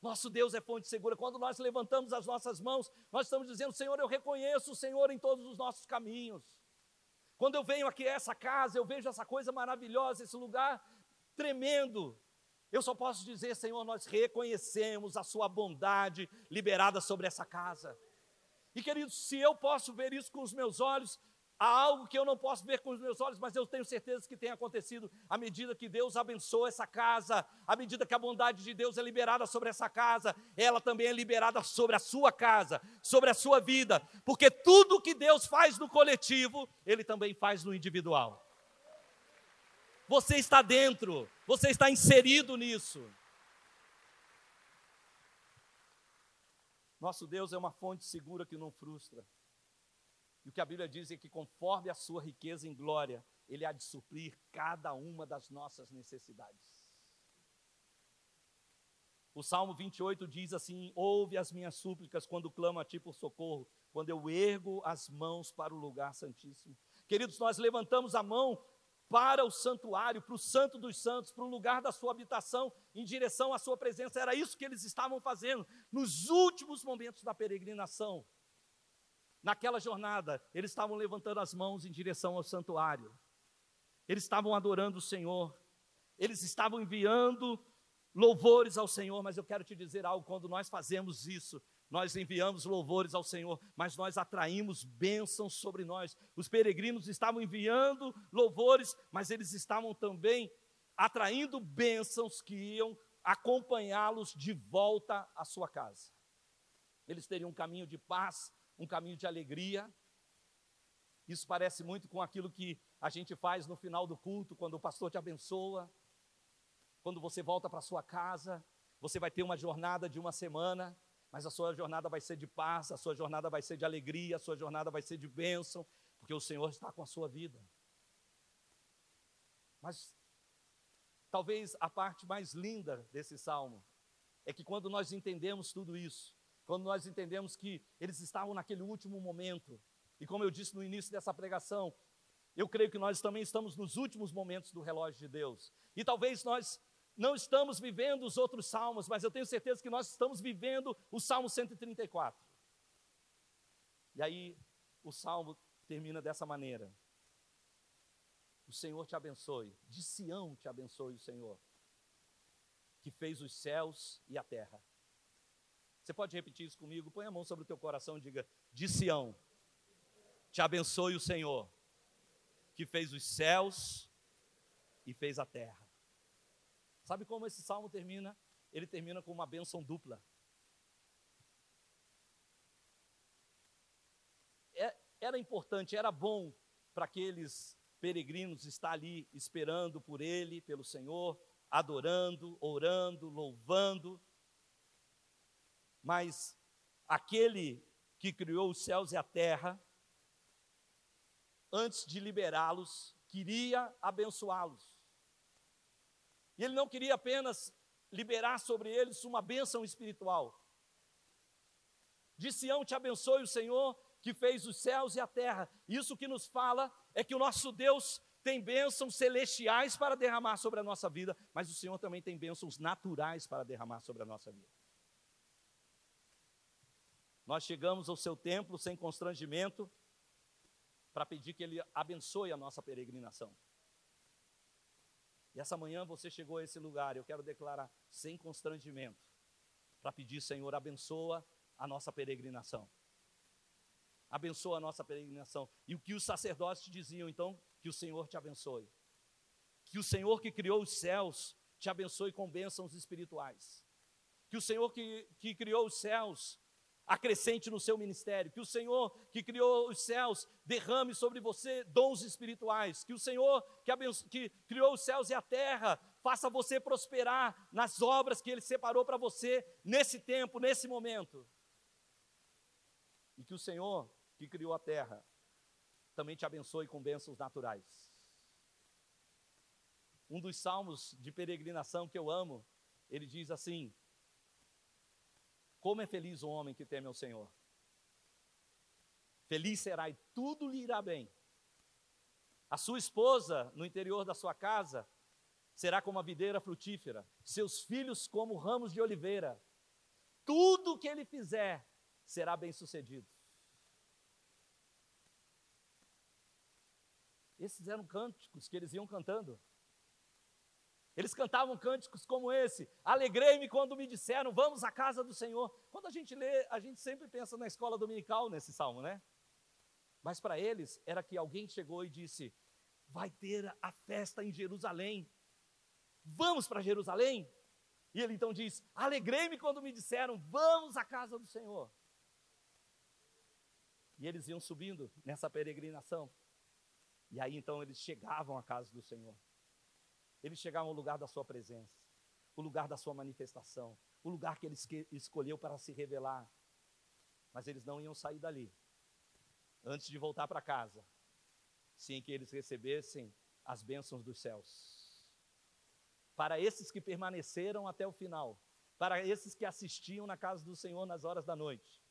Nosso Deus é fonte segura. Quando nós levantamos as nossas mãos, nós estamos dizendo: Senhor, eu reconheço o Senhor em todos os nossos caminhos. Quando eu venho aqui a essa casa, eu vejo essa coisa maravilhosa, esse lugar tremendo, eu só posso dizer, Senhor, nós reconhecemos a Sua bondade liberada sobre essa casa. E queridos, se eu posso ver isso com os meus olhos, há algo que eu não posso ver com os meus olhos, mas eu tenho certeza que tem acontecido à medida que Deus abençoa essa casa, à medida que a bondade de Deus é liberada sobre essa casa, ela também é liberada sobre a sua casa, sobre a sua vida, porque tudo que Deus faz no coletivo, Ele também faz no individual. Você está dentro, você está inserido nisso. Nosso Deus é uma fonte segura que não frustra. E o que a Bíblia diz é que, conforme a sua riqueza em glória, Ele há de suprir cada uma das nossas necessidades. O Salmo 28 diz assim: Ouve as minhas súplicas quando clamo a Ti por socorro, quando eu ergo as mãos para o lugar santíssimo. Queridos, nós levantamos a mão para o santuário, para o santo dos santos, para o lugar da sua habitação, em direção à sua presença. Era isso que eles estavam fazendo nos últimos momentos da peregrinação. Naquela jornada, eles estavam levantando as mãos em direção ao santuário. Eles estavam adorando o Senhor. Eles estavam enviando louvores ao Senhor, mas eu quero te dizer algo: quando nós fazemos isso, nós enviamos louvores ao Senhor, mas nós atraímos bênçãos sobre nós. Os peregrinos estavam enviando louvores, mas eles estavam também atraindo bênçãos que iam acompanhá-los de volta à sua casa. Eles teriam um caminho de paz, um caminho de alegria. Isso parece muito com aquilo que a gente faz no final do culto, quando o pastor te abençoa, quando você volta para sua casa, você vai ter uma jornada de uma semana, mas a sua jornada vai ser de paz, a sua jornada vai ser de alegria, a sua jornada vai ser de bênção, porque o Senhor está com a sua vida. Mas talvez a parte mais linda desse salmo é que quando nós entendemos tudo isso, quando nós entendemos que eles estavam naquele último momento, e como eu disse no início dessa pregação, eu creio que nós também estamos nos últimos momentos do relógio de Deus. E talvez nós não estamos vivendo os outros salmos, mas eu tenho certeza que nós estamos vivendo o Salmo 134. E aí, o salmo termina dessa maneira: O Senhor te abençoe, de Sião te abençoe o Senhor, que fez os céus e a terra. Você pode repetir isso comigo? Põe a mão sobre o teu coração e diga: De Sião te abençoe o Senhor, que fez os céus e fez a terra. Sabe como esse salmo termina? Ele termina com uma bênção dupla. É, era importante, era bom para aqueles peregrinos estar ali esperando por ele, pelo Senhor, adorando, orando, louvando. Mas aquele que criou os céus e a terra, antes de liberá-los, queria abençoá-los. E ele não queria apenas liberar sobre eles uma bênção espiritual. De Sião te abençoe o Senhor que fez os céus e a terra. Isso que nos fala é que o nosso Deus tem bênçãos celestiais para derramar sobre a nossa vida, mas o Senhor também tem bênçãos naturais para derramar sobre a nossa vida. Nós chegamos ao seu templo sem constrangimento para pedir que Ele abençoe a nossa peregrinação. E essa manhã você chegou a esse lugar, eu quero declarar sem constrangimento, para pedir, Senhor, abençoa a nossa peregrinação. Abençoa a nossa peregrinação. E o que os sacerdotes te diziam, então, que o Senhor te abençoe. Que o Senhor que criou os céus te abençoe com bênçãos espirituais. Que o Senhor que, que criou os céus acrescente no seu ministério, que o Senhor que criou os céus derrame sobre você dons espirituais, que o Senhor que, que criou os céus e a terra faça você prosperar nas obras que Ele separou para você nesse tempo, nesse momento. E que o Senhor que criou a terra também te abençoe com bênçãos naturais. Um dos salmos de peregrinação que eu amo, ele diz assim: como é feliz o homem que teme ao Senhor. Feliz será e tudo lhe irá bem. A sua esposa no interior da sua casa será como a videira frutífera, seus filhos como ramos de oliveira. Tudo que ele fizer será bem sucedido. Esses eram cânticos que eles iam cantando. Eles cantavam cânticos como esse: Alegrei-me quando me disseram, vamos à casa do Senhor. Quando a gente lê, a gente sempre pensa na escola dominical nesse salmo, né? Mas para eles era que alguém chegou e disse: Vai ter a festa em Jerusalém. Vamos para Jerusalém? E ele então diz: Alegrei-me quando me disseram, vamos à casa do Senhor. E eles iam subindo nessa peregrinação. E aí então eles chegavam à casa do Senhor. Eles chegavam ao lugar da sua presença, o lugar da sua manifestação, o lugar que ele escolheu para se revelar. Mas eles não iam sair dali antes de voltar para casa, sem que eles recebessem as bênçãos dos céus. Para esses que permaneceram até o final, para esses que assistiam na casa do Senhor nas horas da noite,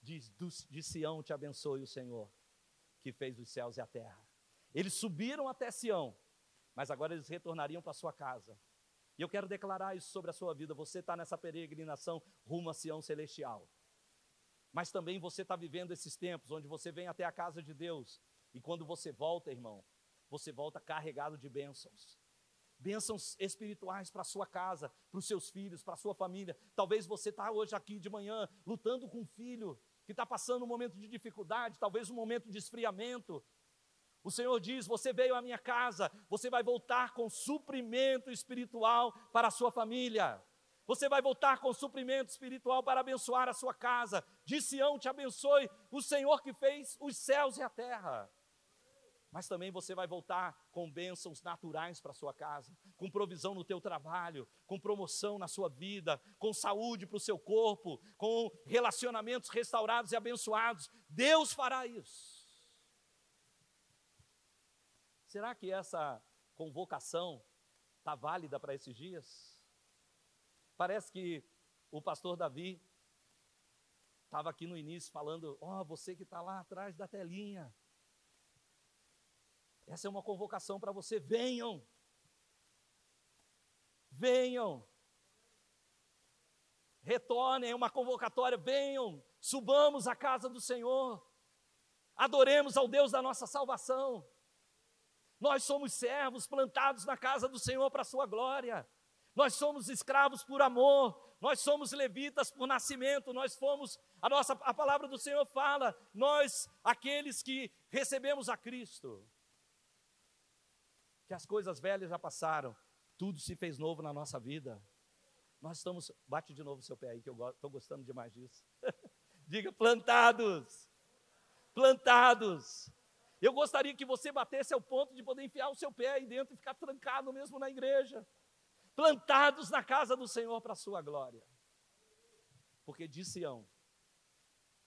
diz: de Sião te abençoe o Senhor, que fez os céus e a terra. Eles subiram até Sião, mas agora eles retornariam para sua casa. E eu quero declarar isso sobre a sua vida. Você está nessa peregrinação rumo a Sião Celestial. Mas também você está vivendo esses tempos onde você vem até a casa de Deus. E quando você volta, irmão, você volta carregado de bênçãos. bênçãos espirituais para a sua casa, para os seus filhos, para a sua família. Talvez você está hoje aqui de manhã lutando com um filho que está passando um momento de dificuldade, talvez um momento de esfriamento. O Senhor diz: Você veio à minha casa, você vai voltar com suprimento espiritual para a sua família. Você vai voltar com suprimento espiritual para abençoar a sua casa. De Sião te abençoe o Senhor que fez os céus e a terra mas também você vai voltar com bênçãos naturais para a sua casa, com provisão no teu trabalho, com promoção na sua vida, com saúde para o seu corpo, com relacionamentos restaurados e abençoados. Deus fará isso. Será que essa convocação está válida para esses dias? Parece que o pastor Davi estava aqui no início falando: Ó, oh, você que está lá atrás da telinha, essa é uma convocação para você. Venham. Venham. Retornem, é uma convocatória. Venham. Subamos à casa do Senhor. Adoremos ao Deus da nossa salvação. Nós somos servos plantados na casa do Senhor para a sua glória. Nós somos escravos por amor, nós somos levitas por nascimento, nós fomos, a nossa a palavra do Senhor fala, nós aqueles que recebemos a Cristo que as coisas velhas já passaram, tudo se fez novo na nossa vida. Nós estamos, bate de novo o seu pé aí, que eu estou gostando demais disso. *laughs* Diga, plantados, plantados. Eu gostaria que você batesse ao ponto de poder enfiar o seu pé aí dentro e ficar trancado mesmo na igreja. Plantados na casa do Senhor para a sua glória. Porque de Sião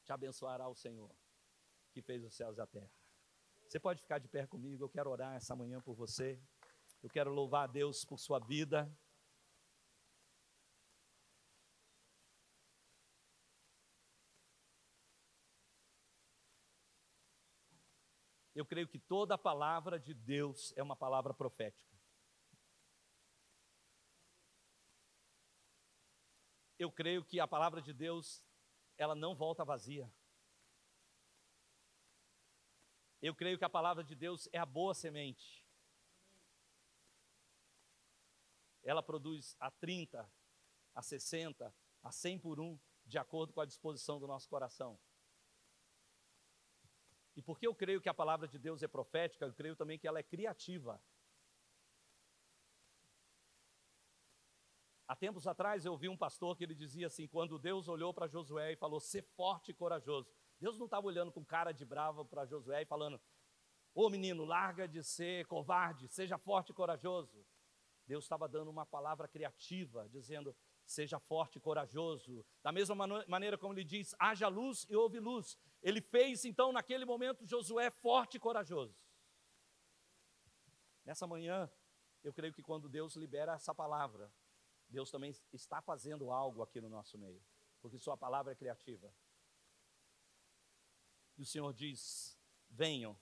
te abençoará o Senhor, que fez os céus e a terra. Você pode ficar de pé comigo, eu quero orar essa manhã por você. Eu quero louvar a Deus por sua vida. Eu creio que toda a palavra de Deus é uma palavra profética. Eu creio que a palavra de Deus, ela não volta vazia. Eu creio que a palavra de Deus é a boa semente. Ela produz a 30, a 60, a 100 por um, de acordo com a disposição do nosso coração. E porque eu creio que a palavra de Deus é profética, eu creio também que ela é criativa. Há tempos atrás eu ouvi um pastor que ele dizia assim: quando Deus olhou para Josué e falou, ser forte e corajoso. Deus não estava olhando com cara de brava para Josué e falando: Ô menino, larga de ser covarde, seja forte e corajoso. Deus estava dando uma palavra criativa, dizendo: seja forte e corajoso. Da mesma maneira como ele diz: haja luz e houve luz. Ele fez então, naquele momento, Josué forte e corajoso. Nessa manhã, eu creio que quando Deus libera essa palavra, Deus também está fazendo algo aqui no nosso meio, porque Sua palavra é criativa. E o Senhor diz: venham,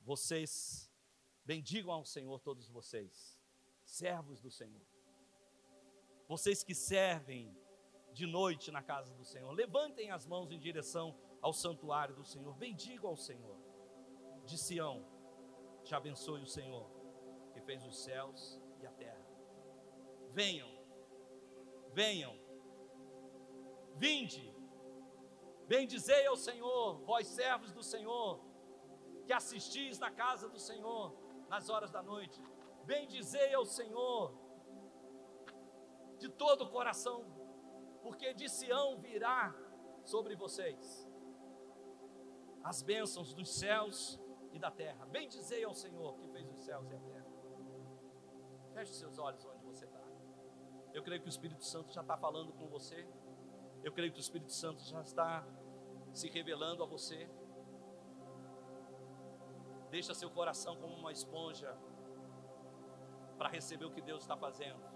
vocês, bendigam ao Senhor todos vocês, servos do Senhor. Vocês que servem de noite na casa do Senhor, levantem as mãos em direção ao santuário do Senhor, bendigam ao Senhor. De Sião, te abençoe o Senhor, que fez os céus e a terra. Venham, venham, vinde, Bendizei ao Senhor, vós servos do Senhor, que assistis na casa do Senhor nas horas da noite. Bendizei ao Senhor de todo o coração, porque de Sião virá sobre vocês as bênçãos dos céus e da terra. Bendizei ao Senhor que fez os céus e a terra. Feche seus olhos onde você está. Eu creio que o Espírito Santo já está falando com você. Eu creio que o Espírito Santo já está se revelando a você. Deixa seu coração como uma esponja para receber o que Deus está fazendo.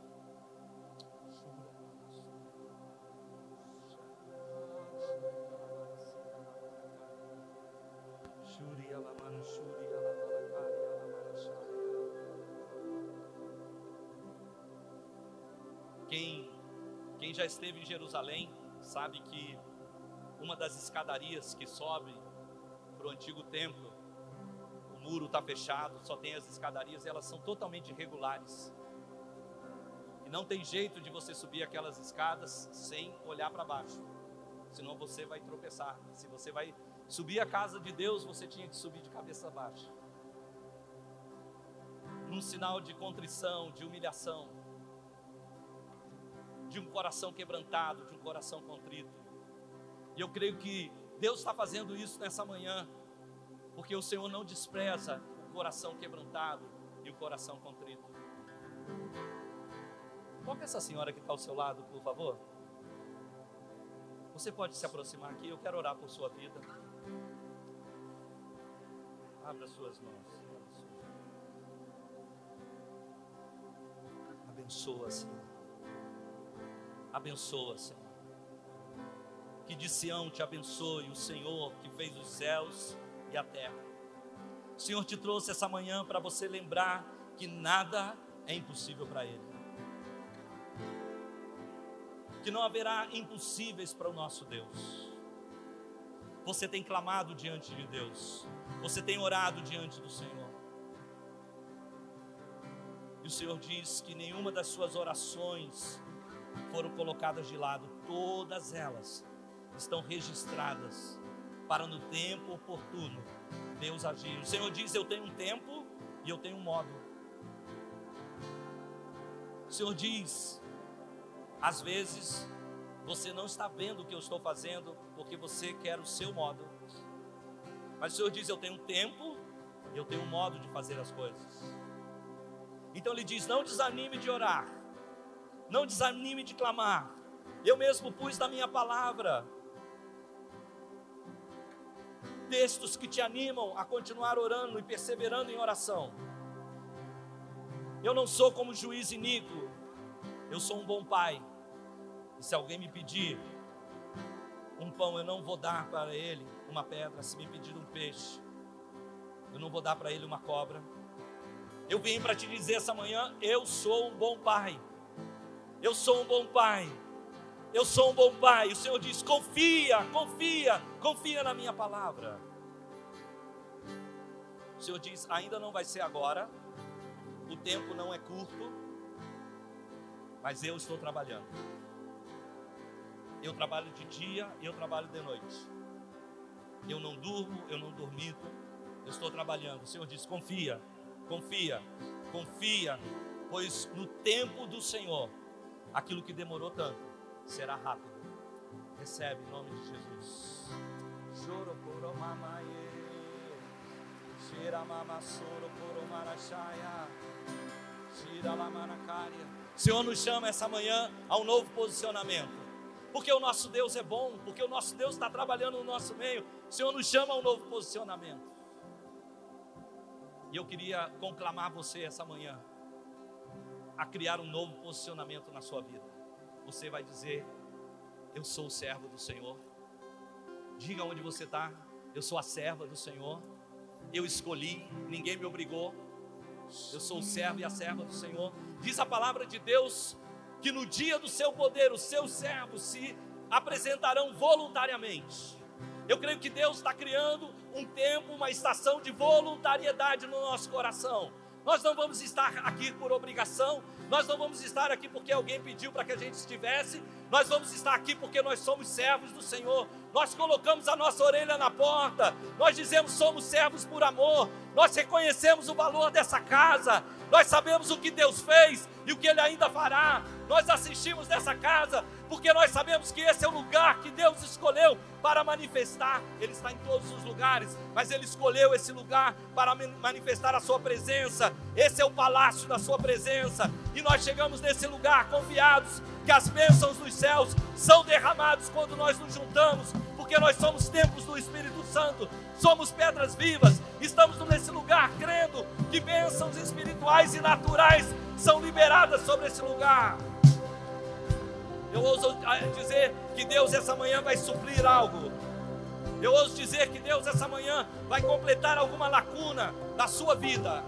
Quem já esteve em Jerusalém sabe que uma das escadarias que sobe para o antigo templo, o muro está fechado, só tem as escadarias, elas são totalmente irregulares. E não tem jeito de você subir aquelas escadas sem olhar para baixo. Senão você vai tropeçar. Se você vai subir a casa de Deus, você tinha que subir de cabeça baixa. Num sinal de contrição, de humilhação, de um coração quebrantado, de um coração contrito. E eu creio que Deus está fazendo isso nessa manhã, porque o Senhor não despreza o coração quebrantado e o coração contrito. Coloca essa senhora que está ao seu lado, por favor. Você pode se aproximar aqui, eu quero orar por sua vida. Abra suas mãos. Abençoa, Senhor. Abençoa, Senhor. Que de Sião te abençoe o Senhor que fez os céus e a terra. O Senhor te trouxe essa manhã para você lembrar que nada é impossível para Ele. Que não haverá impossíveis para o nosso Deus. Você tem clamado diante de Deus, você tem orado diante do Senhor. E o Senhor diz que nenhuma das suas orações foram colocadas de lado, todas elas estão registradas para no tempo oportuno Deus agir. O Senhor diz: Eu tenho um tempo e eu tenho um modo. O Senhor diz: Às vezes você não está vendo o que eu estou fazendo porque você quer o seu modo. Mas o Senhor diz: Eu tenho um tempo e eu tenho um modo de fazer as coisas. Então ele diz: Não desanime de orar, não desanime de clamar. Eu mesmo pus na minha palavra textos que te animam a continuar orando e perseverando em oração. Eu não sou como juiz iníquo, eu sou um bom pai. E se alguém me pedir um pão, eu não vou dar para ele uma pedra. Se me pedir um peixe, eu não vou dar para ele uma cobra. Eu vim para te dizer essa manhã: eu sou um bom pai. Eu sou um bom pai. Eu sou um bom pai. O Senhor diz: confia, confia, confia na minha palavra. O Senhor diz: ainda não vai ser agora, o tempo não é curto, mas eu estou trabalhando. Eu trabalho de dia e eu trabalho de noite. Eu não durmo, eu não dormito, eu estou trabalhando. O Senhor diz: confia, confia, confia, pois no tempo do Senhor, aquilo que demorou tanto será rápido. Recebe em nome de Jesus. Choro por mamaie. Shira mama soro por marachaya. Shira lamanacaria. O Senhor nos chama essa manhã a um novo posicionamento. Porque o nosso Deus é bom, porque o nosso Deus está trabalhando no nosso meio. O Senhor nos chama a um novo posicionamento. E eu queria conclamar você essa manhã a criar um novo posicionamento na sua vida você vai dizer: Eu sou o servo do Senhor. Diga onde você está. Eu sou a serva do Senhor. Eu escolhi, ninguém me obrigou. Eu sou o servo e a serva do Senhor. Diz a palavra de Deus que no dia do seu poder, os seus servos se apresentarão voluntariamente. Eu creio que Deus está criando um tempo, uma estação de voluntariedade no nosso coração. Nós não vamos estar aqui por obrigação, nós não vamos estar aqui porque alguém pediu para que a gente estivesse, nós vamos estar aqui porque nós somos servos do Senhor. Nós colocamos a nossa orelha na porta, nós dizemos somos servos por amor, nós reconhecemos o valor dessa casa, nós sabemos o que Deus fez e o que Ele ainda fará. Nós assistimos nessa casa porque nós sabemos que esse é o lugar que Deus escolheu para manifestar. Ele está em todos os lugares, mas Ele escolheu esse lugar para manifestar a Sua presença. Esse é o palácio da Sua presença, e nós chegamos nesse lugar confiados que as bênçãos dos céus são derramadas quando nós nos juntamos, porque nós somos templos do Espírito Santo, somos pedras vivas, estamos nesse lugar crendo que bênçãos espirituais e naturais são liberadas sobre esse lugar. Eu ouso dizer que Deus essa manhã vai suprir algo. Eu ouso dizer que Deus essa manhã vai completar alguma lacuna da sua vida.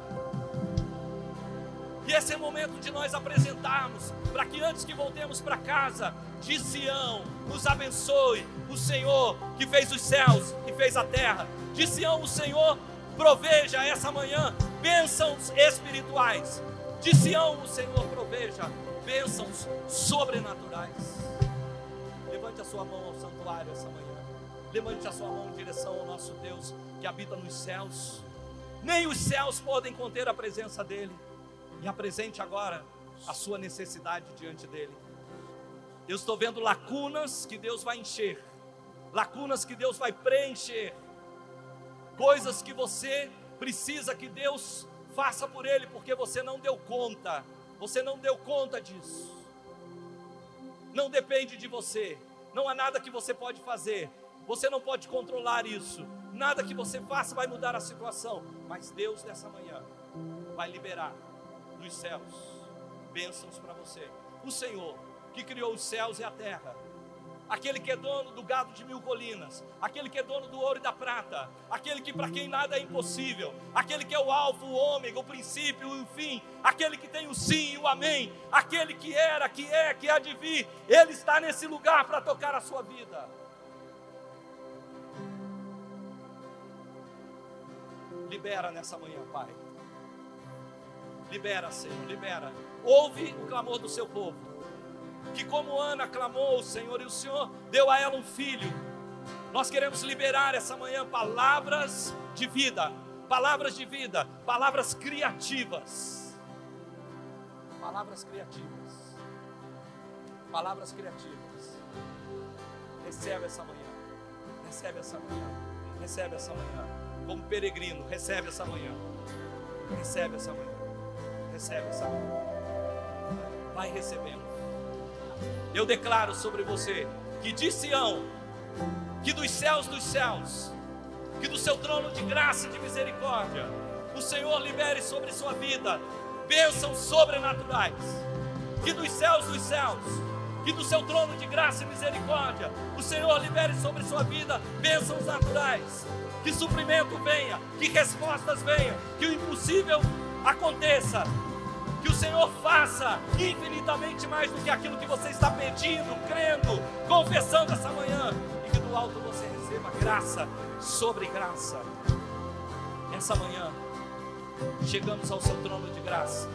E esse é o momento de nós apresentarmos, para que antes que voltemos para casa, de Sião, nos abençoe o Senhor que fez os céus e fez a terra. De Sião, o Senhor proveja essa manhã bênçãos espirituais. De Sião o Senhor proveja bênçãos sobrenaturais. Levante a sua mão ao santuário essa manhã. Levante a sua mão em direção ao nosso Deus que habita nos céus. Nem os céus podem conter a presença dEle. E apresente agora a sua necessidade diante dEle. Eu estou vendo lacunas que Deus vai encher, lacunas que Deus vai preencher, coisas que você precisa que Deus faça por Ele, porque você não deu conta, você não deu conta disso. Não depende de você, não há nada que você pode fazer, você não pode controlar isso, nada que você faça vai mudar a situação, mas Deus nessa manhã vai liberar dos céus bênçãos para você. O Senhor que criou os céus e a terra, aquele que é dono do gado de mil colinas, aquele que é dono do ouro e da prata, aquele que para quem nada é impossível, aquele que é o alfa, o ômega, o princípio e o fim, aquele que tem o sim e o amém, aquele que era, que é, que há de vir, ele está nesse lugar para tocar a sua vida. Libera nessa manhã, Pai. Libera, Senhor, libera. Ouve o clamor do seu povo. Que como Ana clamou o Senhor e o Senhor deu a ela um filho. Nós queremos liberar essa manhã palavras de vida, palavras de vida, palavras criativas. Palavras criativas. Palavras criativas. Recebe essa manhã. Recebe essa manhã. Recebe essa manhã. Como peregrino, recebe essa manhã. Recebe essa manhã. Recebe essa manhã. Vai recebendo. Eu declaro sobre você que de Sião, que dos céus dos céus, que do seu trono de graça e de misericórdia, o Senhor libere sobre sua vida bênçãos sobrenaturais. Que dos céus dos céus, que do seu trono de graça e misericórdia, o Senhor libere sobre sua vida bênçãos naturais. Que suprimento venha, que respostas venham, que o impossível aconteça, que o Senhor faça infinitamente mais do que aquilo que você está pedindo, crendo, confessando essa manhã, e que do alto você receba graça sobre graça. Essa manhã, chegamos ao seu trono de graça,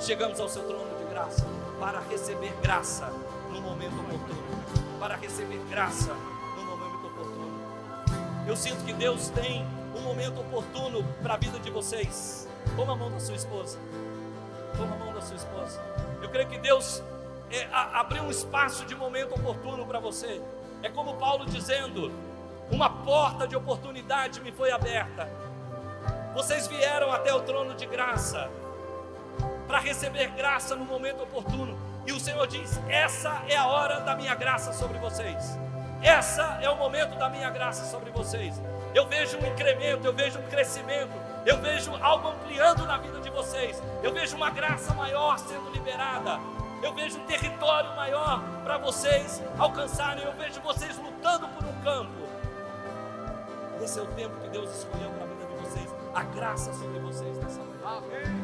chegamos ao seu trono de graça para receber graça no momento oportuno, para receber graça no momento oportuno. Eu sinto que Deus tem um momento oportuno para a vida de vocês. Toma a mão da sua esposa. Toma a mão da sua esposa. Eu creio que Deus é, a, abriu um espaço de momento oportuno para você. É como Paulo dizendo: uma porta de oportunidade me foi aberta. Vocês vieram até o trono de graça para receber graça no momento oportuno. E o Senhor diz: essa é a hora da minha graça sobre vocês. Essa é o momento da minha graça sobre vocês. Eu vejo um incremento, eu vejo um crescimento, eu vejo algo ampliando na vida de vocês. Eu vejo uma graça maior sendo liberada. Eu vejo um território maior para vocês alcançarem. Eu vejo vocês lutando por um campo. Esse é o tempo que Deus escolheu para a vida de vocês. A graça sobre vocês nessa manhã. Amém.